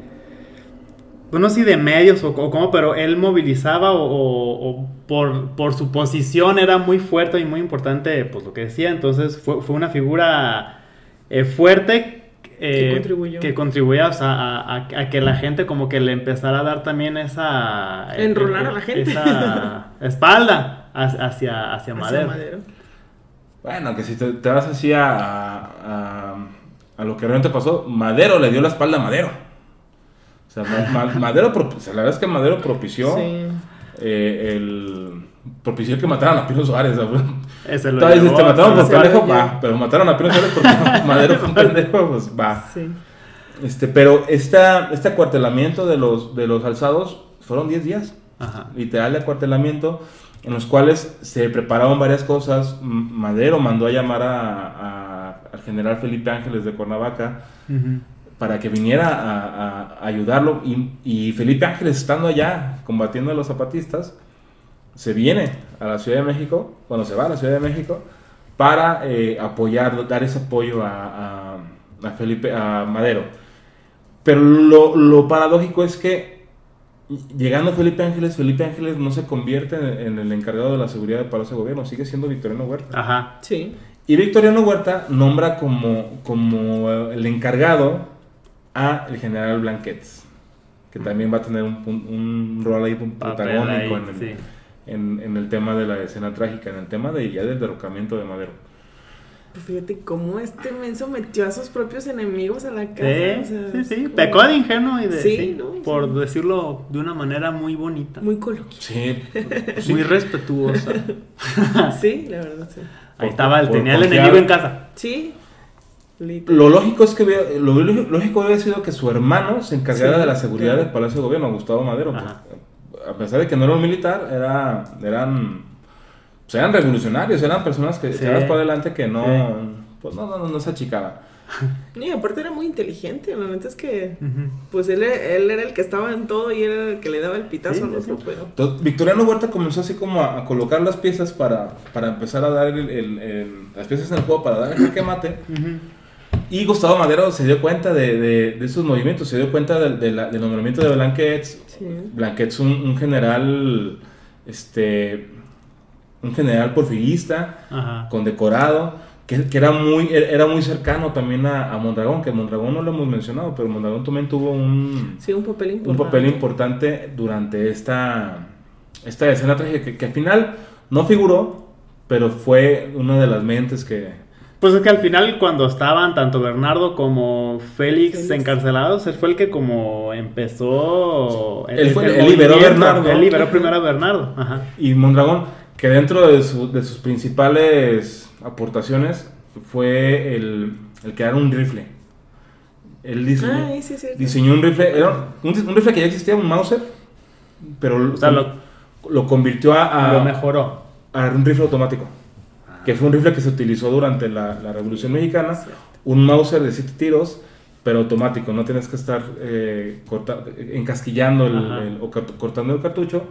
no sé si de medios o, o cómo, pero él movilizaba o, o- o por, por su posición era muy fuerte y muy importante, pues lo que decía. Entonces fue, fue una figura eh, fuerte. eh, Que contribuyó. que contribuía o sea, a, a- a que la gente como que le empezara a dar también esa... eh, Enrolar a la gente. Esa espalda hacia, hacia, Madero. Madero. bueno que si te, te vas así a, a, a lo que realmente pasó Madero le dio la espalda a Madero o sea, Ma- Ma- Madero la verdad es que Madero propició Sí. eh, el propició que mataran a Pino Suárez. Ese lo llevó te mataron por pendejo, va. Pero mataron a Pino Suárez porque Madero fue un pendejo, pues va. Sí. Este, pero esta, este acuartelamiento de los, de los alzados fueron 10 días. Ajá. Literal de acuartelamiento, en los cuales se preparaban varias cosas. Madero mandó a llamar a- a- al general Felipe Ángeles de Cuernavaca Ujú. para que viniera a, a- a ayudarlo. Y, y Felipe Ángeles, estando allá combatiendo a los zapatistas, se viene a la Ciudad de México, cuando se va a la Ciudad de México, para eh, apoyar, dar ese apoyo a, a- a Felipe, a Madero. Pero lo, lo paradójico es que llegando Felipe Ángeles, Felipe Ángeles no se convierte en, en el encargado de la seguridad del Palacio de Gobierno, sigue siendo Victoriano Huerta. Ajá. Sí. Y Victoriano Huerta nombra como, como el encargado a el general Blanquets, que también va a tener un, un rol ahí un protagónico ahí, en, el, sí. En- en el tema de la escena trágica, en el tema de ya del derrocamiento de Madero. Pues fíjate cómo este menso metió a sus propios enemigos a la casa. Sí, o sea, sí, es sí. como Pecó de ingenuo y de. Sí, sí, ¿no? Por Sí. decirlo de una manera muy bonita. Muy, coloquial. Sí, muy respetuosa. Sí, la verdad, sí. Ahí estaba, el, por tenía el enemigo en casa. Sí. Literal. Lo lógico es que hubiera- lo lógico, hubiera sido que su hermano se encargara Sí, de la seguridad claro. del Palacio de Gobierno, Gustavo Madero. Pues, a pesar de que no era un militar, era, eran, pues, eran revolucionarios, eran personas que Sí. para adelante que no, Sí. pues no, no, no, no se achicaban. Y aparte era muy inteligente, la neta es que Ujú. pues él, él era el que estaba en todo y era el que le daba el pitazo Sí, al otro, sí. pero Entonces, Victoriano Huerta comenzó así como a, a colocar las piezas para, para empezar a dar el- el- el- las piezas en el juego para dar el jaque mate. Ujú. Y Gustavo Madero se dio cuenta de, de- de esos movimientos, se dio cuenta del, de la- del nombramiento de Blanquets. sí. Blanquets, un, un general, este, un general porfirista, Ajá. condecorado, que, que era, muy, era muy cercano también a, a Mondragón, que Mondragón no lo hemos mencionado, pero Mondragón también tuvo un, Sí, un papel un importante. papel importante durante esta, esta escena trágica, que, que al final no figuró, pero fue una de las mentes que... Pues es que al final cuando estaban tanto Bernardo como Félix, Félix. encarcelados, él fue el que como empezó... Él fue- el él liberó a. Bernardo. Él liberó primero a Bernardo. Ajá. Y Mondragón, que dentro de, su- de sus principales aportaciones fue el, el crear un rifle. Él diseñó, Ay, sí, es cierto. diseñó un rifle, era un, un rifle que ya existía, un Mauser, pero O sea, lo, lo convirtió a, a- lo mejoró. a un rifle automático, que fue un rifle que se utilizó durante la, la Revolución Mexicana, un Mauser de 7 tiros, pero automático, no tienes que estar eh, corta- encasquillando el- el- o cort- cortando el cartucho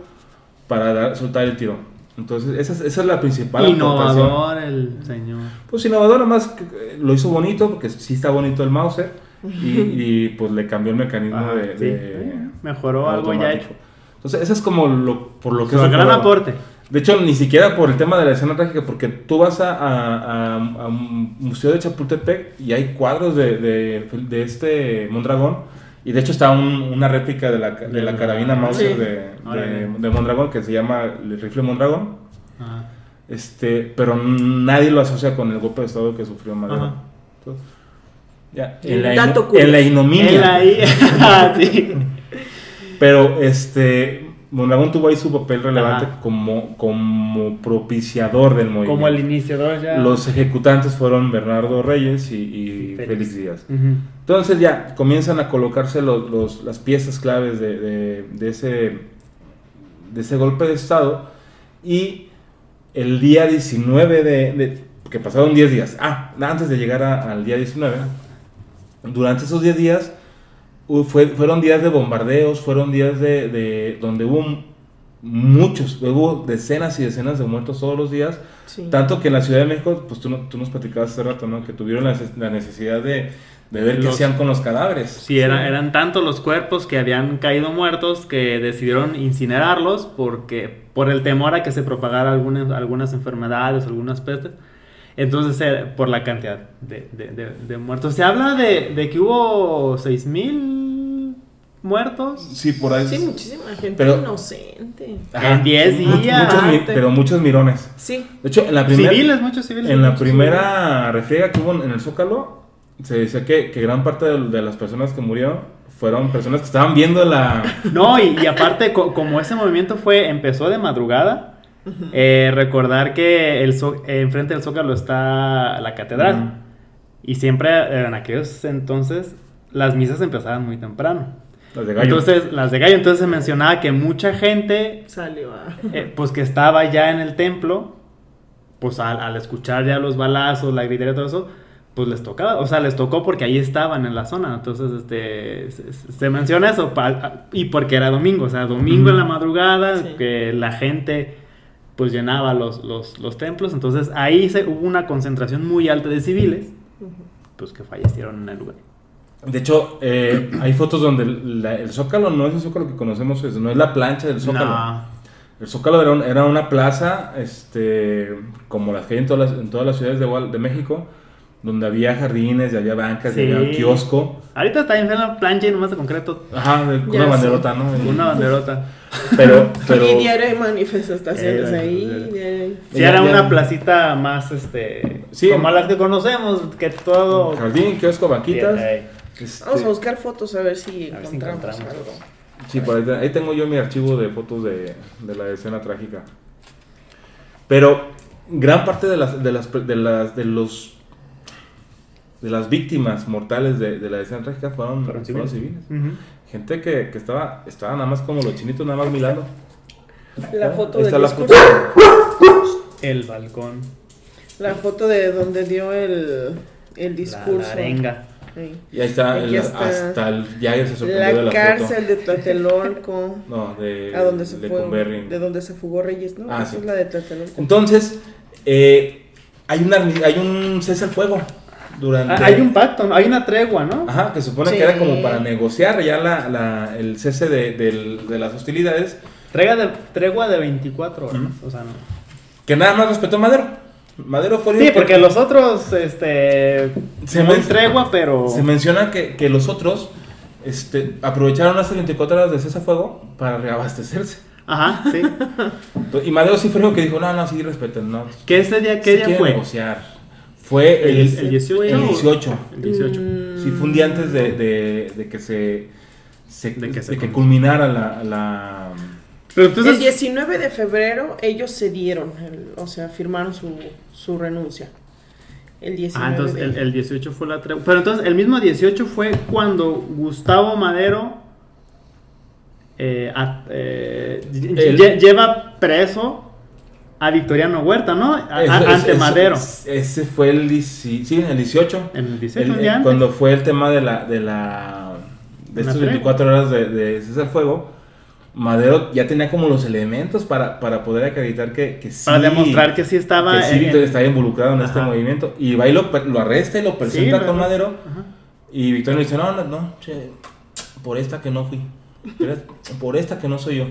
para dar- soltar el tiro. Entonces, esa es, esa es la principal. Innovador el señor. Pues innovador, que, eh, lo hizo bonito, porque sí está bonito el Mauser, y, y, pues le cambió el mecanismo Ajá, de, sí. de- mejoró algo ya hecho. Entonces, eso es como lo, por lo que Su es gran aporte. De hecho, ni siquiera por el tema de la escena trágica, porque tú vas a, a- a- a un museo de Chapultepec y hay cuadros de, de, de este Mondragón. Y de hecho está un- una réplica de la, de la carabina Mauser Sí. de, de, Mondragón que se llama el rifle Mondragón. Ajá. Este, pero nadie lo asocia con el golpe de estado que sufrió Madero. Ajá. Entonces, ya, en, la, en la ignominia. Ah, sí. Pero este Mondragón tuvo ahí su papel relevante Ajá. como, como propiciador del movimiento. Como el iniciador ya. Los ejecutantes fueron Bernardo Reyes y, y Félix. Félix Díaz. Entonces ya comienzan a colocarse los, los- las piezas claves de, de- de ese, de ese golpe de Estado y el día 19 de... de- que pasaron 10 días. Ah, antes de llegar a- al día 19, durante esos 10 días fue- fueron días de bombardeos, fueron días de, de- donde hubo muchos, hubo decenas y decenas de muertos todos los días. Sí. Tanto que en la Ciudad de México, pues tú, no- tú nos platicabas hace rato, ¿no? Que tuvieron la, la necesidad de, de ver qué hacían con los cadáveres. Sí, era- eran tantos los cuerpos que habían caído muertos que decidieron incinerarlos porque por el temor a que se propagara algunas, algunas enfermedades, algunas pestes. Entonces, eh, por la cantidad de, de- de- de muertos. Se habla de, de que hubo 6.000 muertos Sí, por ahí. Sí, muchísima gente Pero- inocente. Ajá. en 10 Mu- días. muchos pero muchos mirones. Sí. De hecho, en la primera, civiles, muchos civiles. en la primera refriega que hubo en el Zócalo, se decía que, que gran parte de, de las personas que murieron fueron personas que estaban viendo la... No, y, y aparte, co- como ese movimiento fue, empezó de madrugada, eh, recordar que el enfrente del Zócalo está la catedral. Ujú. Y siempre, eh, en aquellos entonces, las misas empezaban muy temprano. las de gallo. Entonces, las de gallo, entonces se mencionaba que mucha gente, Salió a... eh, pues que estaba ya en el templo, pues al, al escuchar ya los balazos, la gritería y todo eso, pues les tocaba, o sea, les tocó porque ahí estaban en la zona. Entonces, este, se, se menciona eso, pa- y porque era domingo, o sea, domingo en la madrugada, Sí. que la gente pues llenaba los, los, los templos, entonces ahí se, hubo una concentración muy alta de civiles, pues que fallecieron en el lugar. De hecho, eh, hay fotos donde la- el Zócalo no es el Zócalo que conocemos, es- no es la plancha del Zócalo. No. El Zócalo era, un- era una plaza, este, como las que hay en todas las, en todas las ciudades de, de México, donde había jardines, y había bancas, y Sí. había un kiosco. Ahorita está en la plancha y nomás de concreto, Ajá, de- Ya una banderota, ¿no? una banderota. Pero, pero Y diario hay manifestaciones Eh, ahí. eh, Ya- era una placita más, este, Sí. como las que conocemos, que todo... jardín, kiosco, banquitas. Este, Vamos a buscar fotos a ver si A ver si encontramos, encontramos. algo. Sí, por ahí, ahí tengo yo mi archivo de fotos de, de la escena trágica. Pero gran parte de las de las de las de los de las víctimas mortales de, de la escena trágica fueron, Fueron fueron civiles. civiles. Ujú. Gente que, que estaba estaba nada más como los chinitos nada más mirando. La Ah, foto está la discurso. El balcón, La foto de donde dio el, el la, discurso. la arenga. Ahí. Y ahí está, el- está. hasta el Jagger se sorprendió de La la cárcel de Tlatelolco. foto. No, de a donde se de fue. De donde se fugó Reyes, ¿no? Ah, Esa sí. es la de Tlatelolco. Entonces, eh, hay, una, hay un cese al fuego durante... Hay un pacto, ¿no? hay una tregua, ¿no? Ajá, que se supone Sí. que era como para negociar ya la, la- el cese de, del- de las hostilidades, Tregua de, tregua de 24 horas, o sea, no. que nada más respetó Madero. Madero fue Sí, porque los otros, este, Se men- tregua, pero... Se menciona que, que los otros este, aprovecharon las 24 horas de cese fuego para reabastecerse. Ajá, sí. Y Madero sí fue único que dijo, no, no, sí, respeten, no. ¿Qué ese día, qué sí día fue? negociar. Fue el, El, el 18. el 18. El 18. Sí, fue un día antes de, de- de que se... se- De que se de que culminara la, la- Pero el entonces, 19 de febrero ellos cedieron, el- o sea, firmaron su, su renuncia. El 19 Ah, entonces de- el, el 18 fue la tregua. Pero entonces el mismo 18 fue cuando Gustavo Madero eh, a- eh, El- lle- lleva preso a Victoriano Huerta, ¿no? A- ante Madero. Ese fue el, sí, el 18. En el 18, El- cuando fue el tema de la de la de tregua. 24 horas de, de fuego, Madero ya tenía como los elementos para, para poder acreditar que, que sí. Para demostrar que sí estaba. que sí en- estaba involucrado en este movimiento. Y va y lo, lo arresta y lo presenta Sí, con Madero. Ajá. Y Victoria le dice, no, no, no, che, por esta que no fui. por esta que no soy yo.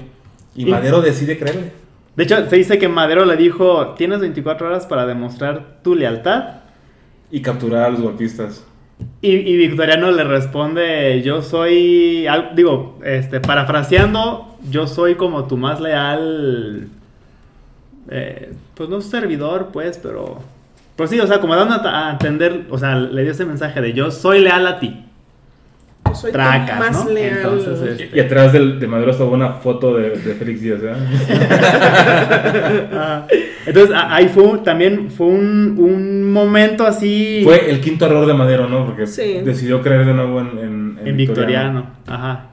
Y Y- Madero decide creerle. De hecho, se dice que Madero le dijo, tienes 24 horas para demostrar tu lealtad. Y capturar a los golpistas. Y, y Victoriano le responde, yo soy, al- digo, este, parafraseando, yo soy como tu más leal, eh, pues no servidor, pues, pero, pues sí, o sea, como dando a, a entender, o sea, le dio ese mensaje de yo soy leal a ti. Yo soy tu Tracas, más ¿no? leal. Entonces, este- Y atrás del- de Madero estaba una foto de, de Félix Díaz. Ah, Entonces, ahí fue, también fue un, un momento así Fue el quinto error de Madero, ¿no? Porque Sí. decidió creer de nuevo en, en, en Victoriano. Ajá.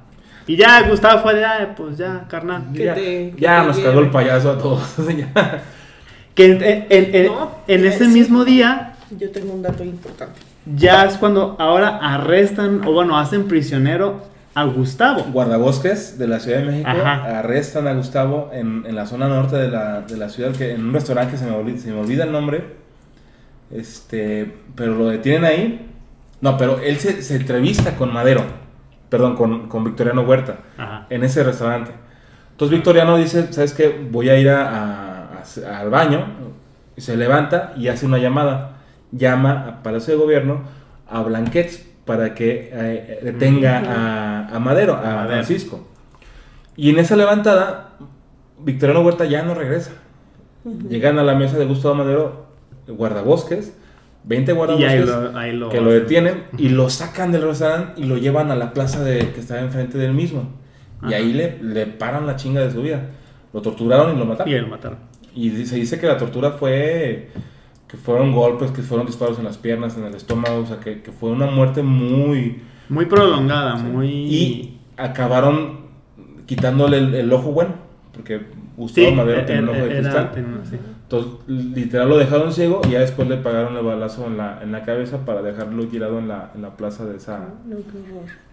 Y ya Gustavo fue de, "Ay, pues ya, carnal. Que Ya, te- ya nos cagó el payaso a todos. Que en, en- en- No, en ese sí. mismo día Yo tengo un dato importante. Ya es cuando ahora arrestan o bueno, hacen prisionero a Gustavo. Guardabosques de la Ciudad de México Ajá. arrestan a Gustavo en, en la zona norte de la, de la ciudad, que, en un restaurante que se me, olvida, se me olvida el nombre. Este, pero lo detienen ahí. No, pero él se, se entrevista con Madero, perdón, con, con Victoriano Huerta, Ajá. en ese restaurante. Entonces Victoriano dice, ¿sabes qué? Voy a ir a, a- a- al baño. Y se levanta y hace una llamada. Llama a Palacio de Gobierno a Blanquets para que eh, detenga a, a Madero, a Madero. Francisco. Y en esa levantada, Victoriano Huerta ya no regresa. Llegan a la mesa de Gustavo Madero, guardabosques, 20 Y guardabosques ahí lo, ahí lo que lo detienen y lo sacan del restaurante y lo llevan a la plaza de, que estaba enfrente del mismo. Y ahí le, le paran la chinga de su vida. Lo torturaron y lo mataron. Y lo mataron. Y se dice que la tortura fue que fueron golpes, que fueron disparos en las piernas, en el estómago, o sea, que, que fue una muerte muy... Muy prolongada, muy... Y acabaron quitándole el, el ojo bueno, porque Gustavo Sí, Madero tenía un ojo de era- cristal. tenía una- sí. Entonces, literal lo dejaron ciego y ya después le pagaron el balazo en la, en la cabeza para dejarlo tirado en la, en la plaza de esa... No.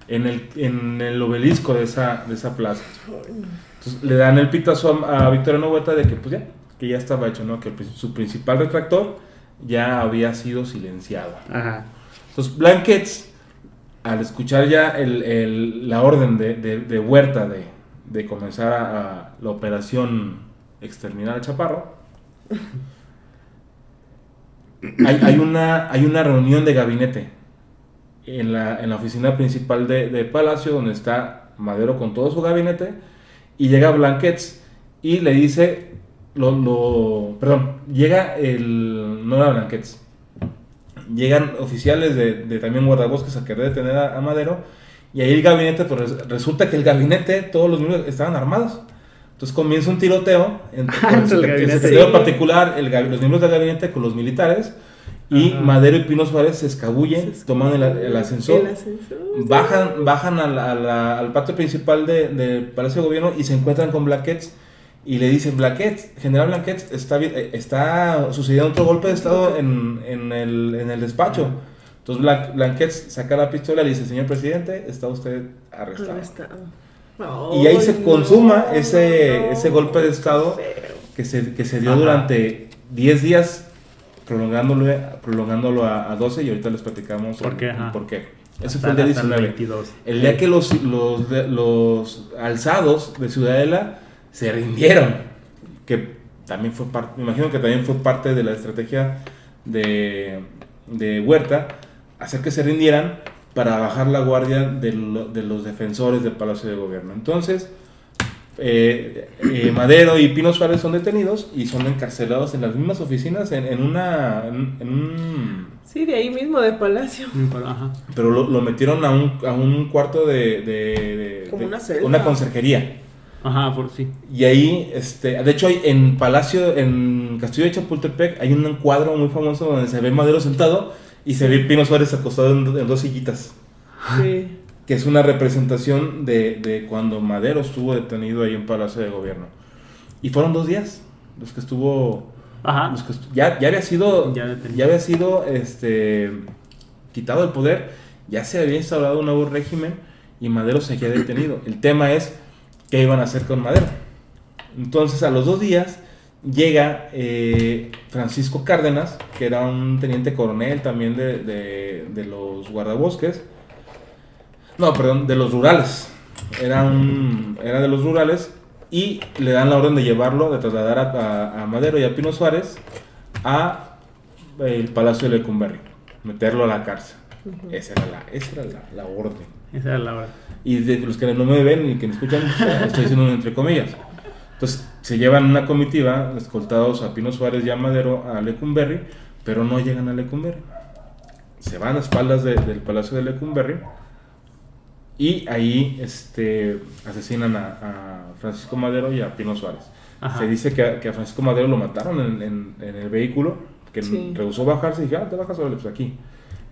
En el, en el obelisco de esa, de esa plaza. Entonces, le dan el pitazo a, a Victoriano Huerta de que pues ya, que ya estaba hecho, ¿no? Que su principal retractor ya había sido silenciado. Ajá. Entonces, Blankets, al escuchar ya el- el- la orden de, de- de Huerta de, de comenzar a, a la operación exterminar al chaparro, hay, hay una, hay una reunión de gabinete en la, en la oficina principal de, de Palacio, donde está Madero con todo su gabinete, y llega Blankets y le dice, lo, lo- perdón, llega el, no era Blankets, llegan oficiales de, de también guardabosques a querer detener a, a Madero, y ahí el gabinete, pues res- resulta que el gabinete, todos los miembros estaban armados. Entonces comienza un tiroteo entre, el el, particular, el los miembros del gabinete con los militares, y Ajá. Madero y Pino Suárez se escabullen, toman el, el ascensor, El ascensor. bajan, bajan a la- a la- al patio principal de, de Palacio de Gobierno y se encuentran con Blaquets y le dicen, Blaquets, General Blaquets, está, eh, está sucediendo otro golpe de Estado en, en el, en el despacho. Entonces Bla- Blaquets saca la pistola y le dice, señor presidente, está usted arrestado. Arrestado. Y ahí se consuma no, ese, no, ese golpe de Estado que se, que se dio Ajá. durante 10 días, prolongándolo, prolongándolo a, a 12 y ahorita les platicamos ¿Por qué? el- por qué. Ese Hasta- fue el día hasta 19. 22. El día que los, los, los alzados de Ciudadela se rindieron, que también fue parte, me imagino que también fue parte de la estrategia de, de Huerta, hacer que se rindieran para bajar la guardia de, lo- de los defensores del Palacio de Gobierno. Entonces, eh, eh, Madero y Pino Suárez son detenidos y son encarcelados en las mismas oficinas en, en una... en- en un Sí, de ahí mismo de Palacio. Pero, ajá. pero lo, lo metieron a un, a un cuarto de, de- de- Como de- una celda. una conserjería. Ajá, por sí. Y ahí, este, de hecho, hay en Palacio, en Castillo de Chapultepec, hay un cuadro muy famoso donde se ve Madero sentado y se ve Pino Suárez acostado en, en dos sillitas, Sí. que es una representación de, de cuando Madero estuvo detenido ahí en Palacio de Gobierno. Y fueron dos días los que estuvo Ajá. los que estu- ya, ya había sido Ya había sido este quitado el poder ya se había instaurado un nuevo régimen y Madero seguía detenido el tema es qué iban a hacer con Madero entonces a los dos días llega eh, Francisco Cárdenas que era un teniente coronel también de, de- de los guardabosques no perdón de los rurales era, un, era de los rurales y le dan la orden de llevarlo, de trasladar a, a- a Madero y a Pino Suárez a el Palacio de Lecumberri, meterlo a la cárcel. Esa era la, esa era la, la orden. Esa era la hora. Y de los que no me ven y que me escuchan, estoy diciendo entre comillas. Entonces, se llevan una comitiva, escoltados a Pino Suárez y a Madero a Lecumberri, pero no llegan a Lecumberri. Se van a espaldas de- del Palacio de Lecumberri y ahí este, asesinan a, a Francisco Madero y a Pino Suárez. Ajá. Se dice que a, que a Francisco Madero lo mataron en, en- en el vehículo, que Sí. rehusó bajarse y dije, ah, te bajas ahora, pues aquí.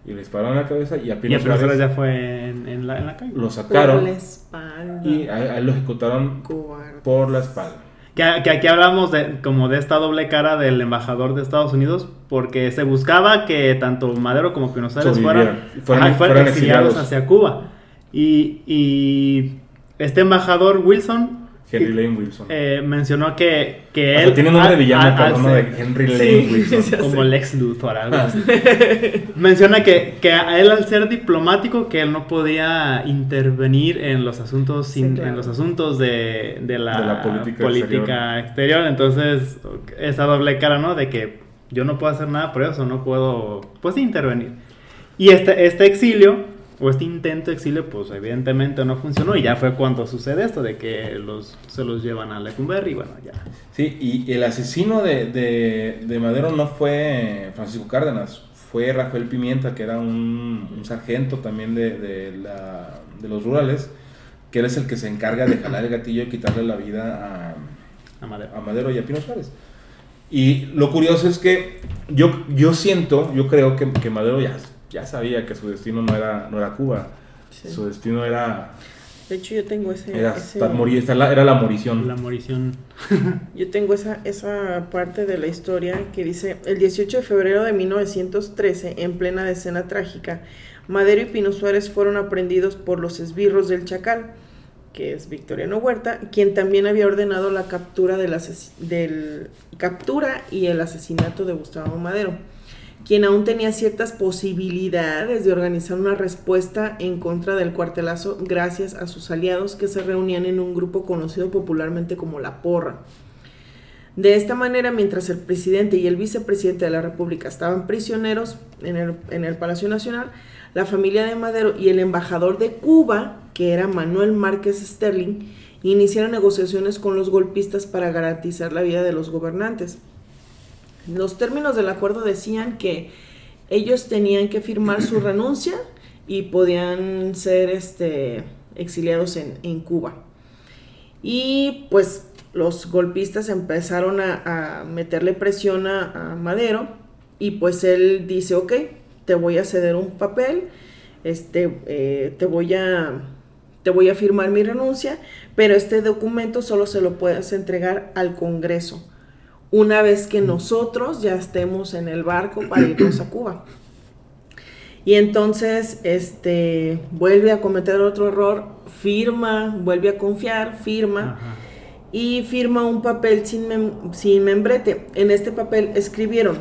Y le dispararon en la cabeza y a Y Suárez ya fue en, en la, en la calle. lo Por sacaron la espalda. y a, a él lo ejecutaron por la espalda. Que, que aquí hablamos de como de esta doble cara del embajador de Estados Unidos, porque se buscaba que tanto Madero como Pino Suárez Sobrevivieran. fueran, Fueran- ajá, fueran fueran exiliados exiliados. hacia Cuba. Y, y este embajador Wilson Henry Lane Wilson. eh, mencionó que, que él... tiene nombre de villano, cabrón, ¿no? de Henry Lane Sí, Wilson. como sé. Lex Luthor, algo así. Menciona que, que a él al ser diplomático que él no podía intervenir en los asuntos Sí, in- claro. en los asuntos de, de la, De la política política exterior. Entonces, esa doble cara, ¿no? De que yo no puedo hacer nada por eso, no puedo, pues, intervenir. Y este, este exilio, o este intento de exilio, pues, evidentemente no funcionó. Y ya fue cuando sucede esto, de que los, se los llevan a Lecumberri, y bueno, ya. Sí, y el asesino de, de, de Madero no fue Francisco Cárdenas, fue Rafael Pimienta, que era un, un sargento también de, de, la- de los rurales, que él es el que se encarga de jalar el gatillo y quitarle la vida A Madero. a, a Madero y a Pino Suárez. Y lo curioso es que yo, yo siento, yo creo que, que Madero ya, ya sabía que su destino no era, no era Cuba, Sí. su destino era, De hecho, yo tengo ese. era, ese- morir, la- era la morición. La morición. Yo tengo esa, esa parte de la historia que dice, el 18 de febrero de 1913, en plena decena trágica, Madero y Pino Suárez fueron aprendidos por los esbirros del Chacal, que es Victoriano Huerta, quien también había ordenado la captura, del del, captura y el asesinato de Gustavo Madero, quien aún tenía ciertas posibilidades de organizar una respuesta en contra del cuartelazo gracias a sus aliados que se reunían en un grupo conocido popularmente como la Porra. De esta manera, mientras el presidente y el vicepresidente de la República estaban prisioneros en el, Palacio Nacional, la familia de Madero y el embajador de Cuba, que era Manuel Márquez Sterling, iniciaron negociaciones con los golpistas para garantizar la vida de los gobernantes. Los términos del acuerdo decían que ellos tenían que firmar su renuncia y podían ser este, exiliados en, en Cuba. Y pues los golpistas empezaron a, a meterle presión a, a Madero y pues él dice, ok, te voy a ceder un papel, este, eh, te, voy a, te voy a firmar mi renuncia, pero este documento solo se lo puedes entregar al Congreso una vez que nosotros ya estemos en el barco para irnos a Cuba. Y entonces, este, vuelve a cometer otro error, firma, vuelve a confiar, firma Ajá. y firma un papel sin, mem- sin membrete. En este papel escribieron,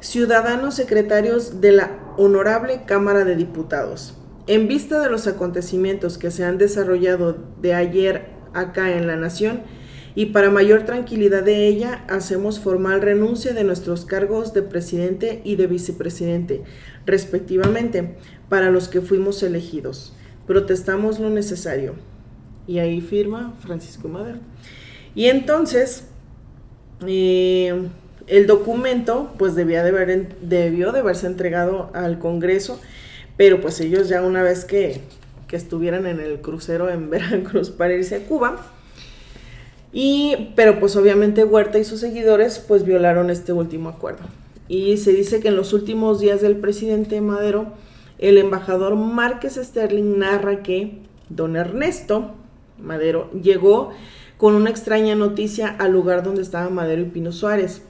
ciudadanos secretarios de la Honorable Cámara de Diputados. En vista de los acontecimientos que se han desarrollado de ayer acá en la Nación, y para mayor tranquilidad de ella, hacemos formal renuncia de nuestros cargos de presidente y de vicepresidente, respectivamente, para los que fuimos elegidos. Protestamos lo necesario. Y ahí firma Francisco Madero. Y entonces, eh, el documento, pues debía de haber, debió de haberse entregado al Congreso, pero pues ellos ya una vez que, que estuvieran en el crucero en Veracruz para irse a Cuba, y, pero pues obviamente Huerta y sus seguidores pues violaron este último acuerdo. Y se dice que en los últimos días del presidente Madero, el embajador Márquez Sterling narra que don Ernesto Madero llegó con una extraña noticia al lugar donde estaban Madero y Pino Suárez.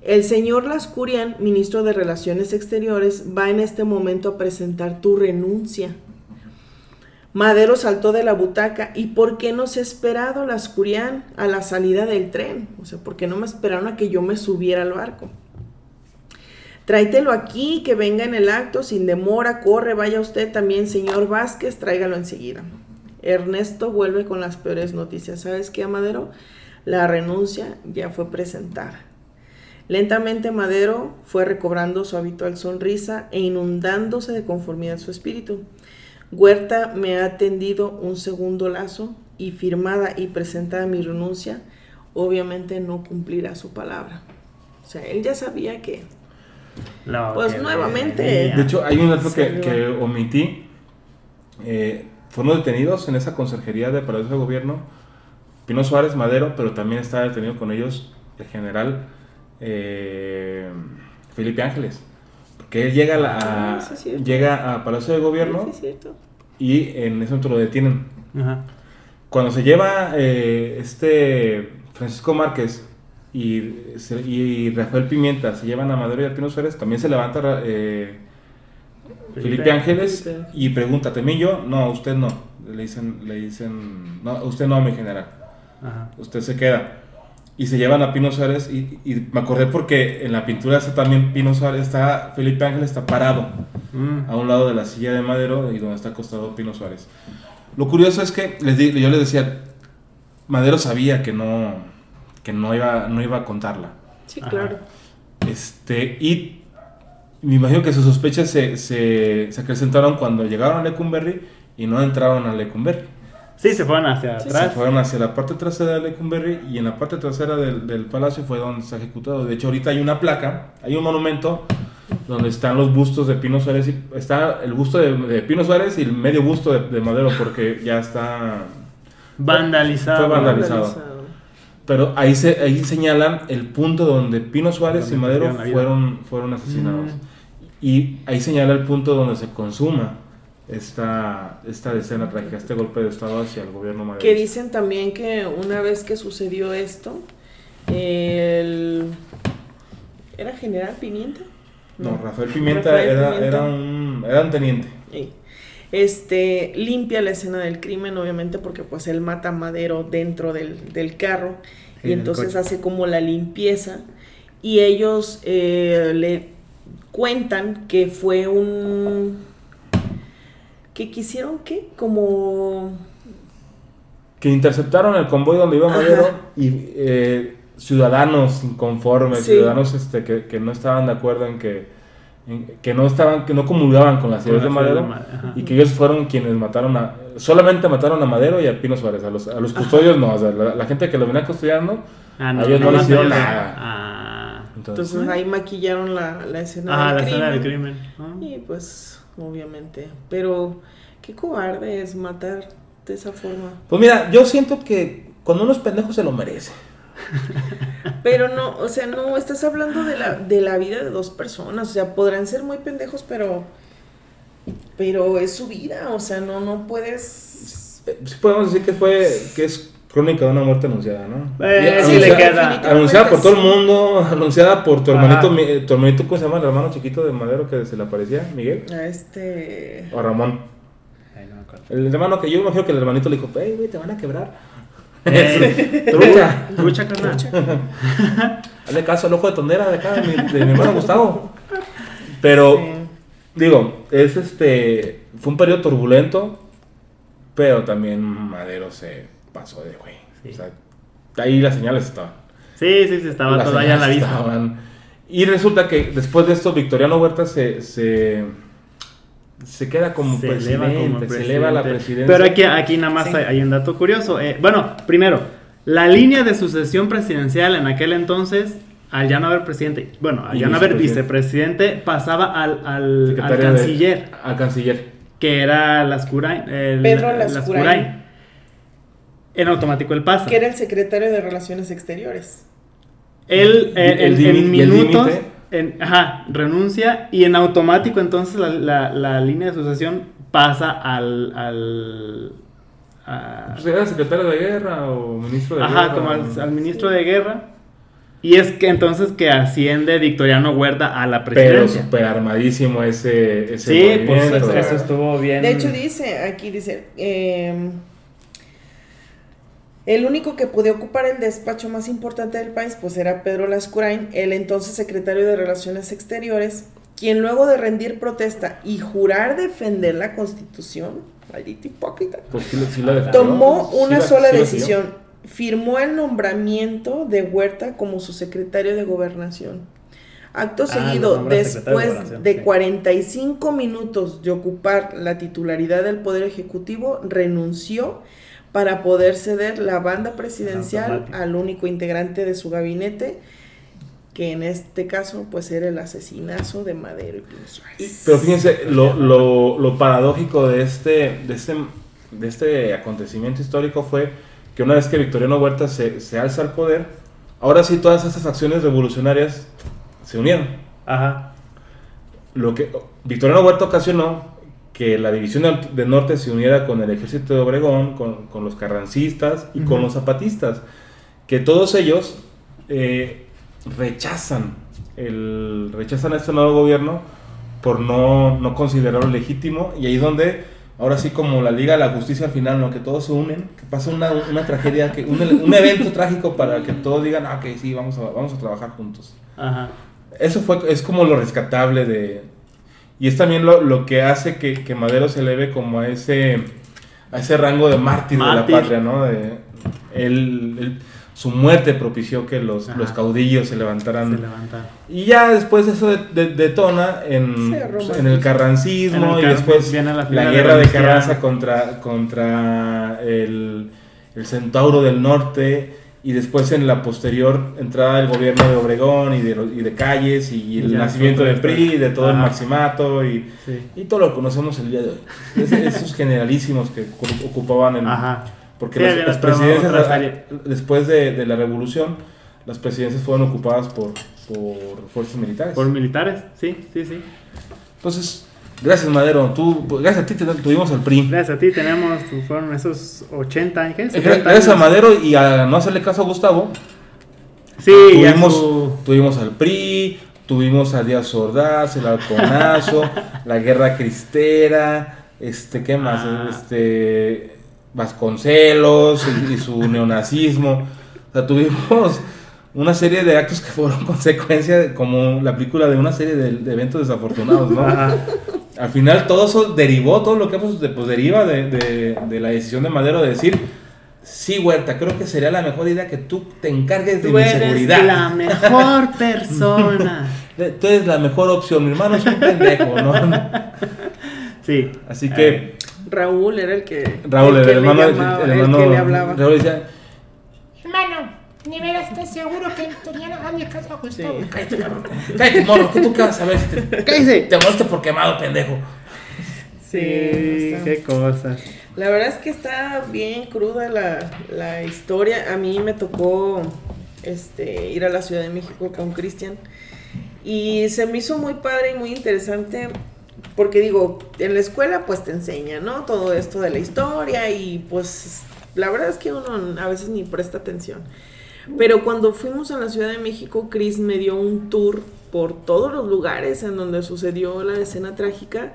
El señor Lascurian, ministro de Relaciones Exteriores, va en este momento a presentar tu renuncia. Madero saltó de la butaca. ¿Y por qué no se ha esperado Lascurian a la salida del tren? O sea, ¿por qué no me esperaron a que yo me subiera al barco? Tráetelo aquí, que venga en el acto, sin demora, corre, vaya usted también, señor Vázquez, tráigalo enseguida. Ernesto vuelve con las peores noticias. ¿Sabes qué, Madero? La renuncia ya fue presentada. Lentamente Madero fue recobrando su habitual sonrisa e inundándose de conformidad su espíritu. Huerta me ha tendido un segundo lazo y firmada y presentada mi renuncia, obviamente no cumplirá su palabra. O sea, él ya sabía que Pues que nuevamente. venía. De hecho, hay un dato que omití. Eh, fueron detenidos en esa conserjería de Palacio de Gobierno Pino Suárez Madero, pero también está detenido con ellos el general eh, Felipe Ángeles. Porque él llega a, la- Ah, sí, es cierto. llega a Palacio de Gobierno Sí, y en ese momento lo detienen. Ajá. Cuando se lleva eh, este Francisco Márquez y, se- y Rafael Pimienta, se llevan a Madero y a Pino Suárez, también se levanta eh, Felipe, Felipe- Ángeles Felipe y pregunta, ¿Temillo? No, usted no. Le dicen, le dicen, no, usted no, mi general. Ajá. Usted se queda. Y se llevan a Pino Suárez y, y me acordé porque en la pintura está también Pino Suárez, está Felipe Ángeles está parado Mm. a un lado de la silla de Madero y donde está acostado Pino Suárez. Lo curioso es que les di- yo les decía, Madero sabía que no, que no iba, no iba a contarla. Sí, Ajá. claro. Este, y me imagino que sus sospechas se, se, se acrecentaron cuando llegaron a Lecumberri y no entraron a Lecumberri. Sí, se fueron hacia Sí, Se atrás. fueron hacia la parte trasera de Lecumberri y en la parte trasera del, del palacio fue donde está ejecutado. De hecho, ahorita hay una placa, hay un monumento donde están los bustos de Pino Suárez. Y, está el busto de, de Pino Suárez y el medio busto de, de Madero porque ya está... Vandalizado. Fue vandalizado. Pero ahí, se, ahí señalan el punto donde Pino Suárez Donde y Madero fueron, fueron asesinados. Mm. Y ahí señala el punto donde se consuma esta, esta escena trágica, este golpe de Estado hacia el gobierno madero. Que dicen también que una vez que sucedió esto, el... ¿Era General Pimienta? No, Rafael Pimienta, Rafael era, Pimienta. Era, un, era un teniente. Sí. Este, limpia la escena del crimen, obviamente, porque pues él mata a Madero dentro del, del carro Sí, y entonces hace como la limpieza y ellos eh, le cuentan que fue un... que quisieron qué? Como... Que interceptaron el convoy donde iba Ajá. Madero y eh, ciudadanos inconformes, Sí. ciudadanos este, que, que no estaban de acuerdo en que, en- que no estaban, que no comulgaban con las ideas de Madero y que ellos fueron quienes mataron a, solamente mataron a Madero y a Pino Suárez, a los, a los custodios no, o sea, la, la gente que lo venía custodiando, Ah, a ellos no les hicieron nada. Ah. Entonces, Entonces ahí maquillaron la, la escena Ah, del la crimen. escena del crimen. Ah. Y pues, obviamente. Pero qué cobarde es matar de esa forma. pues mira, yo siento que cuando uno es pendejo se lo merece. Pero no, o sea, no, estás hablando de la, de la vida de dos personas. O sea, podrán ser muy pendejos, pero. Pero es su vida. O sea, no, no puedes. Sí podemos decir que fue, que es crónica de una muerte anunciada, ¿no? Eh, sí le anunciada- queda. definitivamente Anunciada por todo el mundo, anunciada por tu hermanito, mi- tu hermanito, ¿cómo se llama? El hermano chiquito de Madero que se le aparecía, Miguel. A este. O Ramón. Ay, no me acuerdo. El hermano que yo imagino que el hermanito le dijo, hey, güey, te van a quebrar. Eh, Trucha. Trucha, carnal. Hazle caso al ojo de tondera de acá, de mi, de mi hermano Gustavo. Pero, Sí. digo, es este, fue un periodo turbulento, pero también Madero se pasó de güey. Sí. O sea, ahí las señales estaban. Sí, sí, sí, estaba Las todo allá a la vista. estaban. Y resulta que después de esto, Victoriano Huerta se, se, se queda como se presidente, eleva como se eleva a la presidente. presidencia. Pero aquí, aquí nada más Sí. hay, hay un dato curioso. Eh, bueno, primero, la línea de sucesión presidencial en aquel entonces, al ya no haber presidente, bueno, al Y ya no haber vicepresidente. pasaba al, al, al Secretario de- canciller, al canciller. que era Lascurain. el- Pedro Lascurain. Lascurain. En automático él pasa. Que era el secretario de Relaciones Exteriores. Él, eh, el en, minutos, en- ajá, renuncia y en automático entonces la, la- la línea de sucesión pasa al... al a- Pues era secretario de guerra o ministro de guerra. ajá, como al, al ministro de guerra. Y es que entonces que asciende Victoriano Huerta a la Pero presidencia. super armadísimo ese, ese sí, pues eso, eso estuvo bien. De hecho, dice, aquí dice, eh, el único que podía ocupar el despacho más importante del país, pues era Pedro Lascurain, el entonces secretario de Relaciones Exteriores, quien luego de rendir protesta y jurar defender la Constitución, Maldito hipócrita. Pues sí, sí la defendió. Tomó una la- sola decisión. Firmó el nombramiento de Huerta como su secretario de gobernación. Acto Ah, seguido, de después de sí. 45 minutos de ocupar la titularidad del Poder Ejecutivo, renunció para poder ceder la banda presidencial al único integrante de su gabinete, que en este caso pues era el asesinazo de Madero y Pino Suárez. Pero fíjense, lo, lo, lo paradójico de este, de, este, de este acontecimiento histórico fue que una vez que Victoriano Huerta se, se alza al poder, ahora sí todas estas acciones revolucionarias se unieron. Ajá. Lo que Victoriano Huerta ocasionó que la división del norte se uniera con el ejército de Obregón, con, con los carrancistas y con Ujú. los zapatistas, que todos ellos eh, rechazan el rechazan a este nuevo gobierno por no, no considerarlo legítimo y ahí es donde ahora sí como la Liga de la Justicia al final, ¿no? que todos se unen, que pasa una, una tragedia, que un, un evento trágico para que todos digan, ah, que sí, vamos a, vamos a trabajar juntos. Ajá. Eso fue, es como lo rescatable de... Y es también lo, lo que hace que, que Madero se eleve como a ese, a ese rango de mártir, Mártir. de la patria, ¿no? De, él- él- su muerte propició que los, los caudillos se levantaran. Se. Y ya después eso de- de- detona en, pues, en el carrancismo En el y car- después viene la la, final de guerra de Venustiano. Carranza contra, contra el, el Centauro del Norte y después en la posterior entrada del gobierno de Obregón y de, y de Calles y el Ya, nacimiento del PRI, de todo el maximato y, Sí. y todo lo que conocemos el día de hoy. Es- esos generalísimos que ocu- ocupaban el, Ajá. porque Sí, las, las presidencias, después de, de la revolución, las presidencias fueron ocupadas por, por fuerzas militares. Por militares, sí, sí, sí. Entonces, gracias Madero, tú, pues, gracias a ti tuvimos el PRI. Gracias a ti tenemos, fueron esos 80 años. Eh, 70 Gracias a. Madero y a no hacerle caso a Gustavo, Sí, tuvimos, su- tuvimos al PRI, tuvimos a Díaz Ordaz, el halconazo, la guerra cristera, este, ¿qué más? Ah. Este, Vasconcelos y, y su neonazismo. O sea, tuvimos una serie de actos que fueron consecuencia, de- como la película de una serie de, de eventos desafortunados, ¿no? Ajá. Al final todo eso derivó, todo lo que hemos, pues deriva de, de- de la decisión de Madero de decir, sí, Huerta, creo que sería la mejor idea que tú te encargues de Tú mi eres seguridad. la mejor persona. Eh, Tú eres la mejor opción, mi hermano es un pendejo, ¿no? Sí. Así que Raúl era el que, Raúl, el, que le hermano, el, llamaba, el el hermano que le hablaba. Raúl decía, Hermano, ¿ni veras estás seguro que Victoriano hazle caso a Gustavo? Sí. cállate, cabrón, cállate, morro, tú qué vas a ver si te, ¡Cállese! te muerto por quemado, pendejo. Sí, está- qué cosas. La verdad es que está bien cruda la, la historia. A mí me tocó este, ir a la Ciudad de México con Cristian y se me hizo muy padre y muy interesante porque digo, en la escuela pues te enseña, ¿no? Todo esto de la historia y pues la verdad es que uno a veces ni presta atención. Pero cuando fuimos a la Ciudad de México, Chris me dio un tour por todos los lugares en donde sucedió la escena trágica.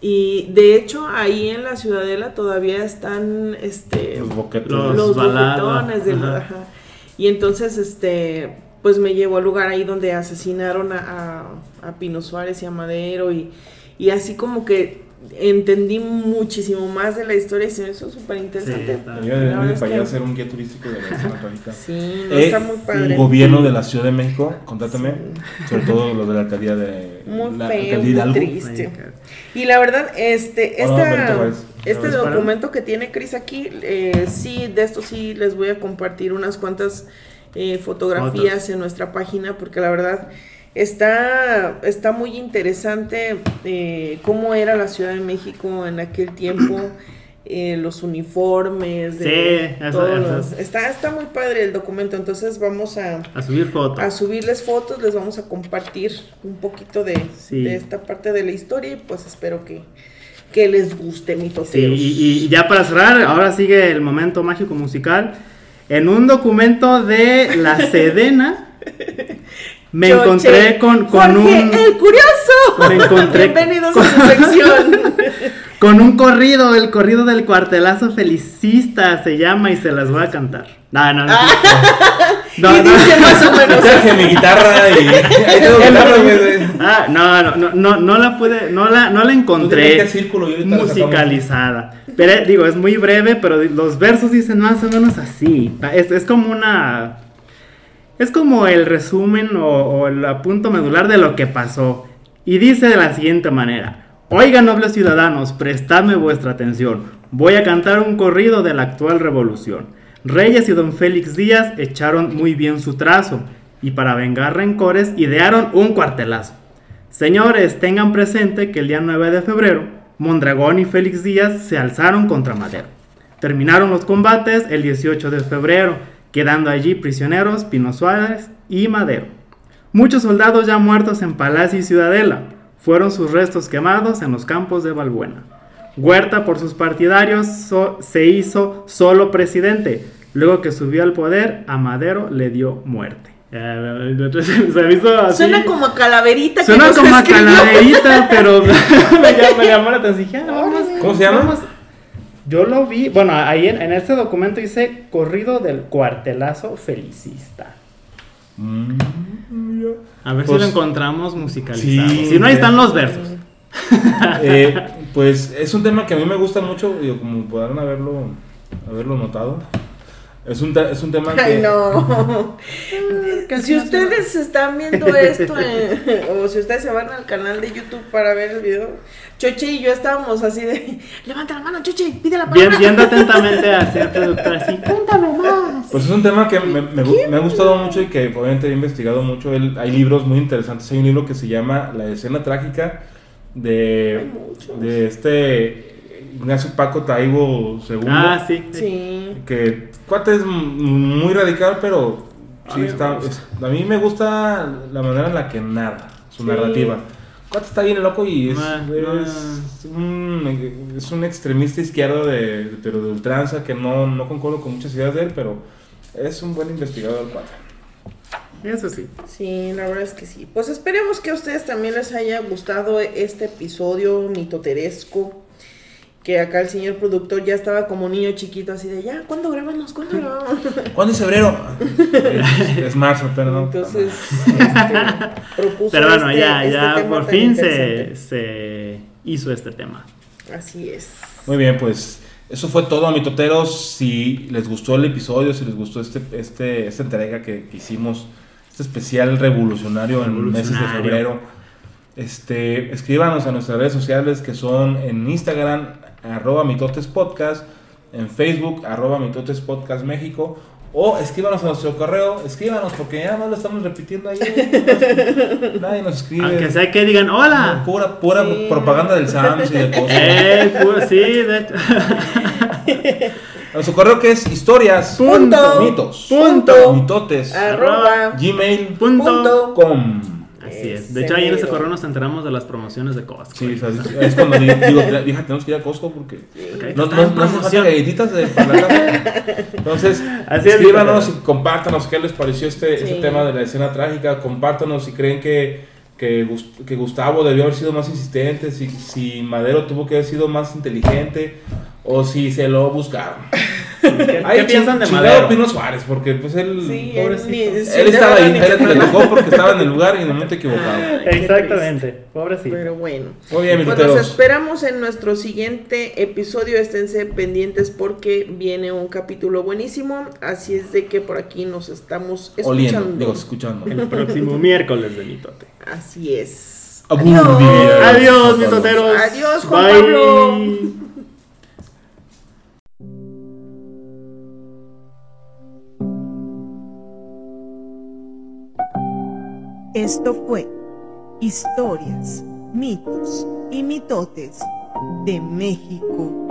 Y de hecho, ahí en la Ciudadela todavía están este, Los boquetes. Los boquetones ajá. ajá. Y entonces, este, pues me llevó al lugar ahí donde asesinaron a, a- a Pino Suárez y a Madero y, y así como que entendí muchísimo más de la historia y se me hizo súper interesante. Sí, Yo es para allá hacer un guía turístico de la trágica. Sí, no Eh, está muy padre. gobierno de la Ciudad de México, contrátame, sobre todo lo de la alcaldía de Muy la feo, alcaldía muy Hidalgo. triste. Y la verdad, este, Oh, no, esta, este documento que tiene Cris aquí, eh, sí, de esto sí les voy a compartir unas cuantas eh, fotografías en nuestra página, porque la verdad está, está muy interesante eh, cómo era la Ciudad de México en aquel tiempo. eh, los uniformes, de Sí, eso- todos eso. los- está, está muy padre el documento, entonces vamos a, A subir fotos. a subirles fotos, les vamos a compartir un poquito de, Sí. de esta parte de la historia y pues espero que, que les guste mi Sí, y ya para cerrar, ahora sigue el momento mágico musical. En un documento de la Sedena me Choche. encontré con, con Jorge, un el curioso. Me encontré Bienvenidos con- a su sección. con un corrido, el corrido del cuartelazo felicista se llama y se las voy a cantar. No, no, no. No, y no. dice más o menos Traje mi guitarra y ahí tengo guitarra, güey. Ah, no, no, no, no, no la pude, no la, no la encontré círculo musicalizada. Pero digo, es muy breve, pero los versos dicen más o menos así. Es, es como una. Es como el resumen o, el punto medular de lo que pasó. Y dice de la siguiente manera: Oigan, nobles ciudadanos, prestadme vuestra atención. Voy a cantar un corrido de la actual revolución. Reyes y don Félix Díaz echaron muy bien su trazo. Y para vengar rencores, idearon un cuartelazo. Señores, tengan presente que el día 9 de febrero, Mondragón y Félix Díaz se alzaron contra Madero. Terminaron los combates el 18 de febrero, quedando allí prisioneros Pino Suárez y Madero. Muchos soldados ya muertos en Palacio y Ciudadela fueron sus restos quemados en los campos de Balbuena. Huerta por sus partidarios so- se hizo solo presidente. Luego que subió al poder, a Madero le dio muerte. Se me hizo así- Suena como a calaverita. Suena como a escribió. calaverita, pero me, llamó, me llamó la atención. Ah, ¿Cómo se llama? Yo lo vi, bueno, ahí en, en este documento dice corrido del cuartelazo felicista. Mm, A ver Pues, si lo encontramos musicalizado. sí, si no, ahí están los versos. eh, pues es un tema que a mí me gusta mucho, como podrán haberlo, haberlo notado. Es un, es un tema que... Ay, no. si ustedes están viendo esto, eh, o si ustedes se van al canal de YouTube para ver el video, Choche y yo estábamos así de, levanta la mano, Choche, pide la Bien, palabra. viendo atentamente hacia el productor así. Cuéntame más. Pues es un tema que me, me me ha gustado mucho y que obviamente he investigado mucho. El- hay libros muy interesantes. Hay un libro que se llama La escena trágica de, de este Ignacio Paco Taibo II. Ah, sí. sí. Sí. Que cuate es muy radical, pero A sí mí me está. es- a mí me gusta la manera en la que narra su narrativa. Cuate está bien loco y es, Ah, es un, es un extremista izquierdo de, pero de ultranza que no, no concuerdo con muchas ideas de él, pero es un buen investigador el cuate. Eso sí. Sí, la verdad es que sí. Pues esperemos que a ustedes también les haya gustado este episodio mitoteresco. Que acá el señor productor ya estaba como niño chiquito así de ya, ¿cuándo grabamos? ¿Cuándo grabamos? ¿Cuándo es febrero? es, marzo, perdón. Entonces, este, propuso Pero bueno, este- ya, este ya por fin se, se hizo este tema. Así es. Muy bien, pues eso fue todo, mitoteros. Si les gustó el episodio, si les gustó este, este, esta entrega que, que hicimos, este especial revolucionario en meses de Revolucionario. febrero, este, escríbanos a nuestras redes sociales que son en Instagram, arroba mitotes podcast, en Facebook, arroba mitotes podcast México. O escríbanos a nuestro correo, escríbanos porque ya no lo estamos repitiendo ahí. Nadie nos escribe. Aunque sea que digan, hola. Pura, pura Sí. propaganda del SAMS y de cosas. Eh, sí, de hecho. A su correo que es historias, Punto. mitos, Punto. mitotes, Arroba. gmail.com. Punto. Así es. De hecho, ahí en ese correo nos enteramos de las promociones de Costco. Sí, o sea, es- cuando digo, digo, hija, tenemos que ir a Costco porque Ok. no, no, no hace falta promoción. galletitas de para la casa. Entonces, Así es, y compártanos qué les pareció este, Sí. este tema de la escena trágica. Compártanos si creen que, que, que Gustavo debió haber sido más insistente, si, si Madero tuvo que haber sido más inteligente o si se lo buscaron. ¿Qué, Ay, qué piensan de Madero? Pino Suárez, porque pues él, Sí, Pobrecito. ni- él estaba ahí, él le tocó porque estaba en el lugar y en el momento equivocado. Exactamente. Pobrecito. Pero bueno. Muy bien, Pues nos esperamos en nuestro siguiente episodio. Esténse pendientes porque viene un capítulo buenísimo. Así es de que por aquí nos estamos Oliendo, escuchando. digo, escuchando. El próximo miércoles de Mitote. Así es. Adiós. Adiós, mitoteros. Adiós, Juan Bye. Pablo. Esto fue Historias, mitos y mitotes de México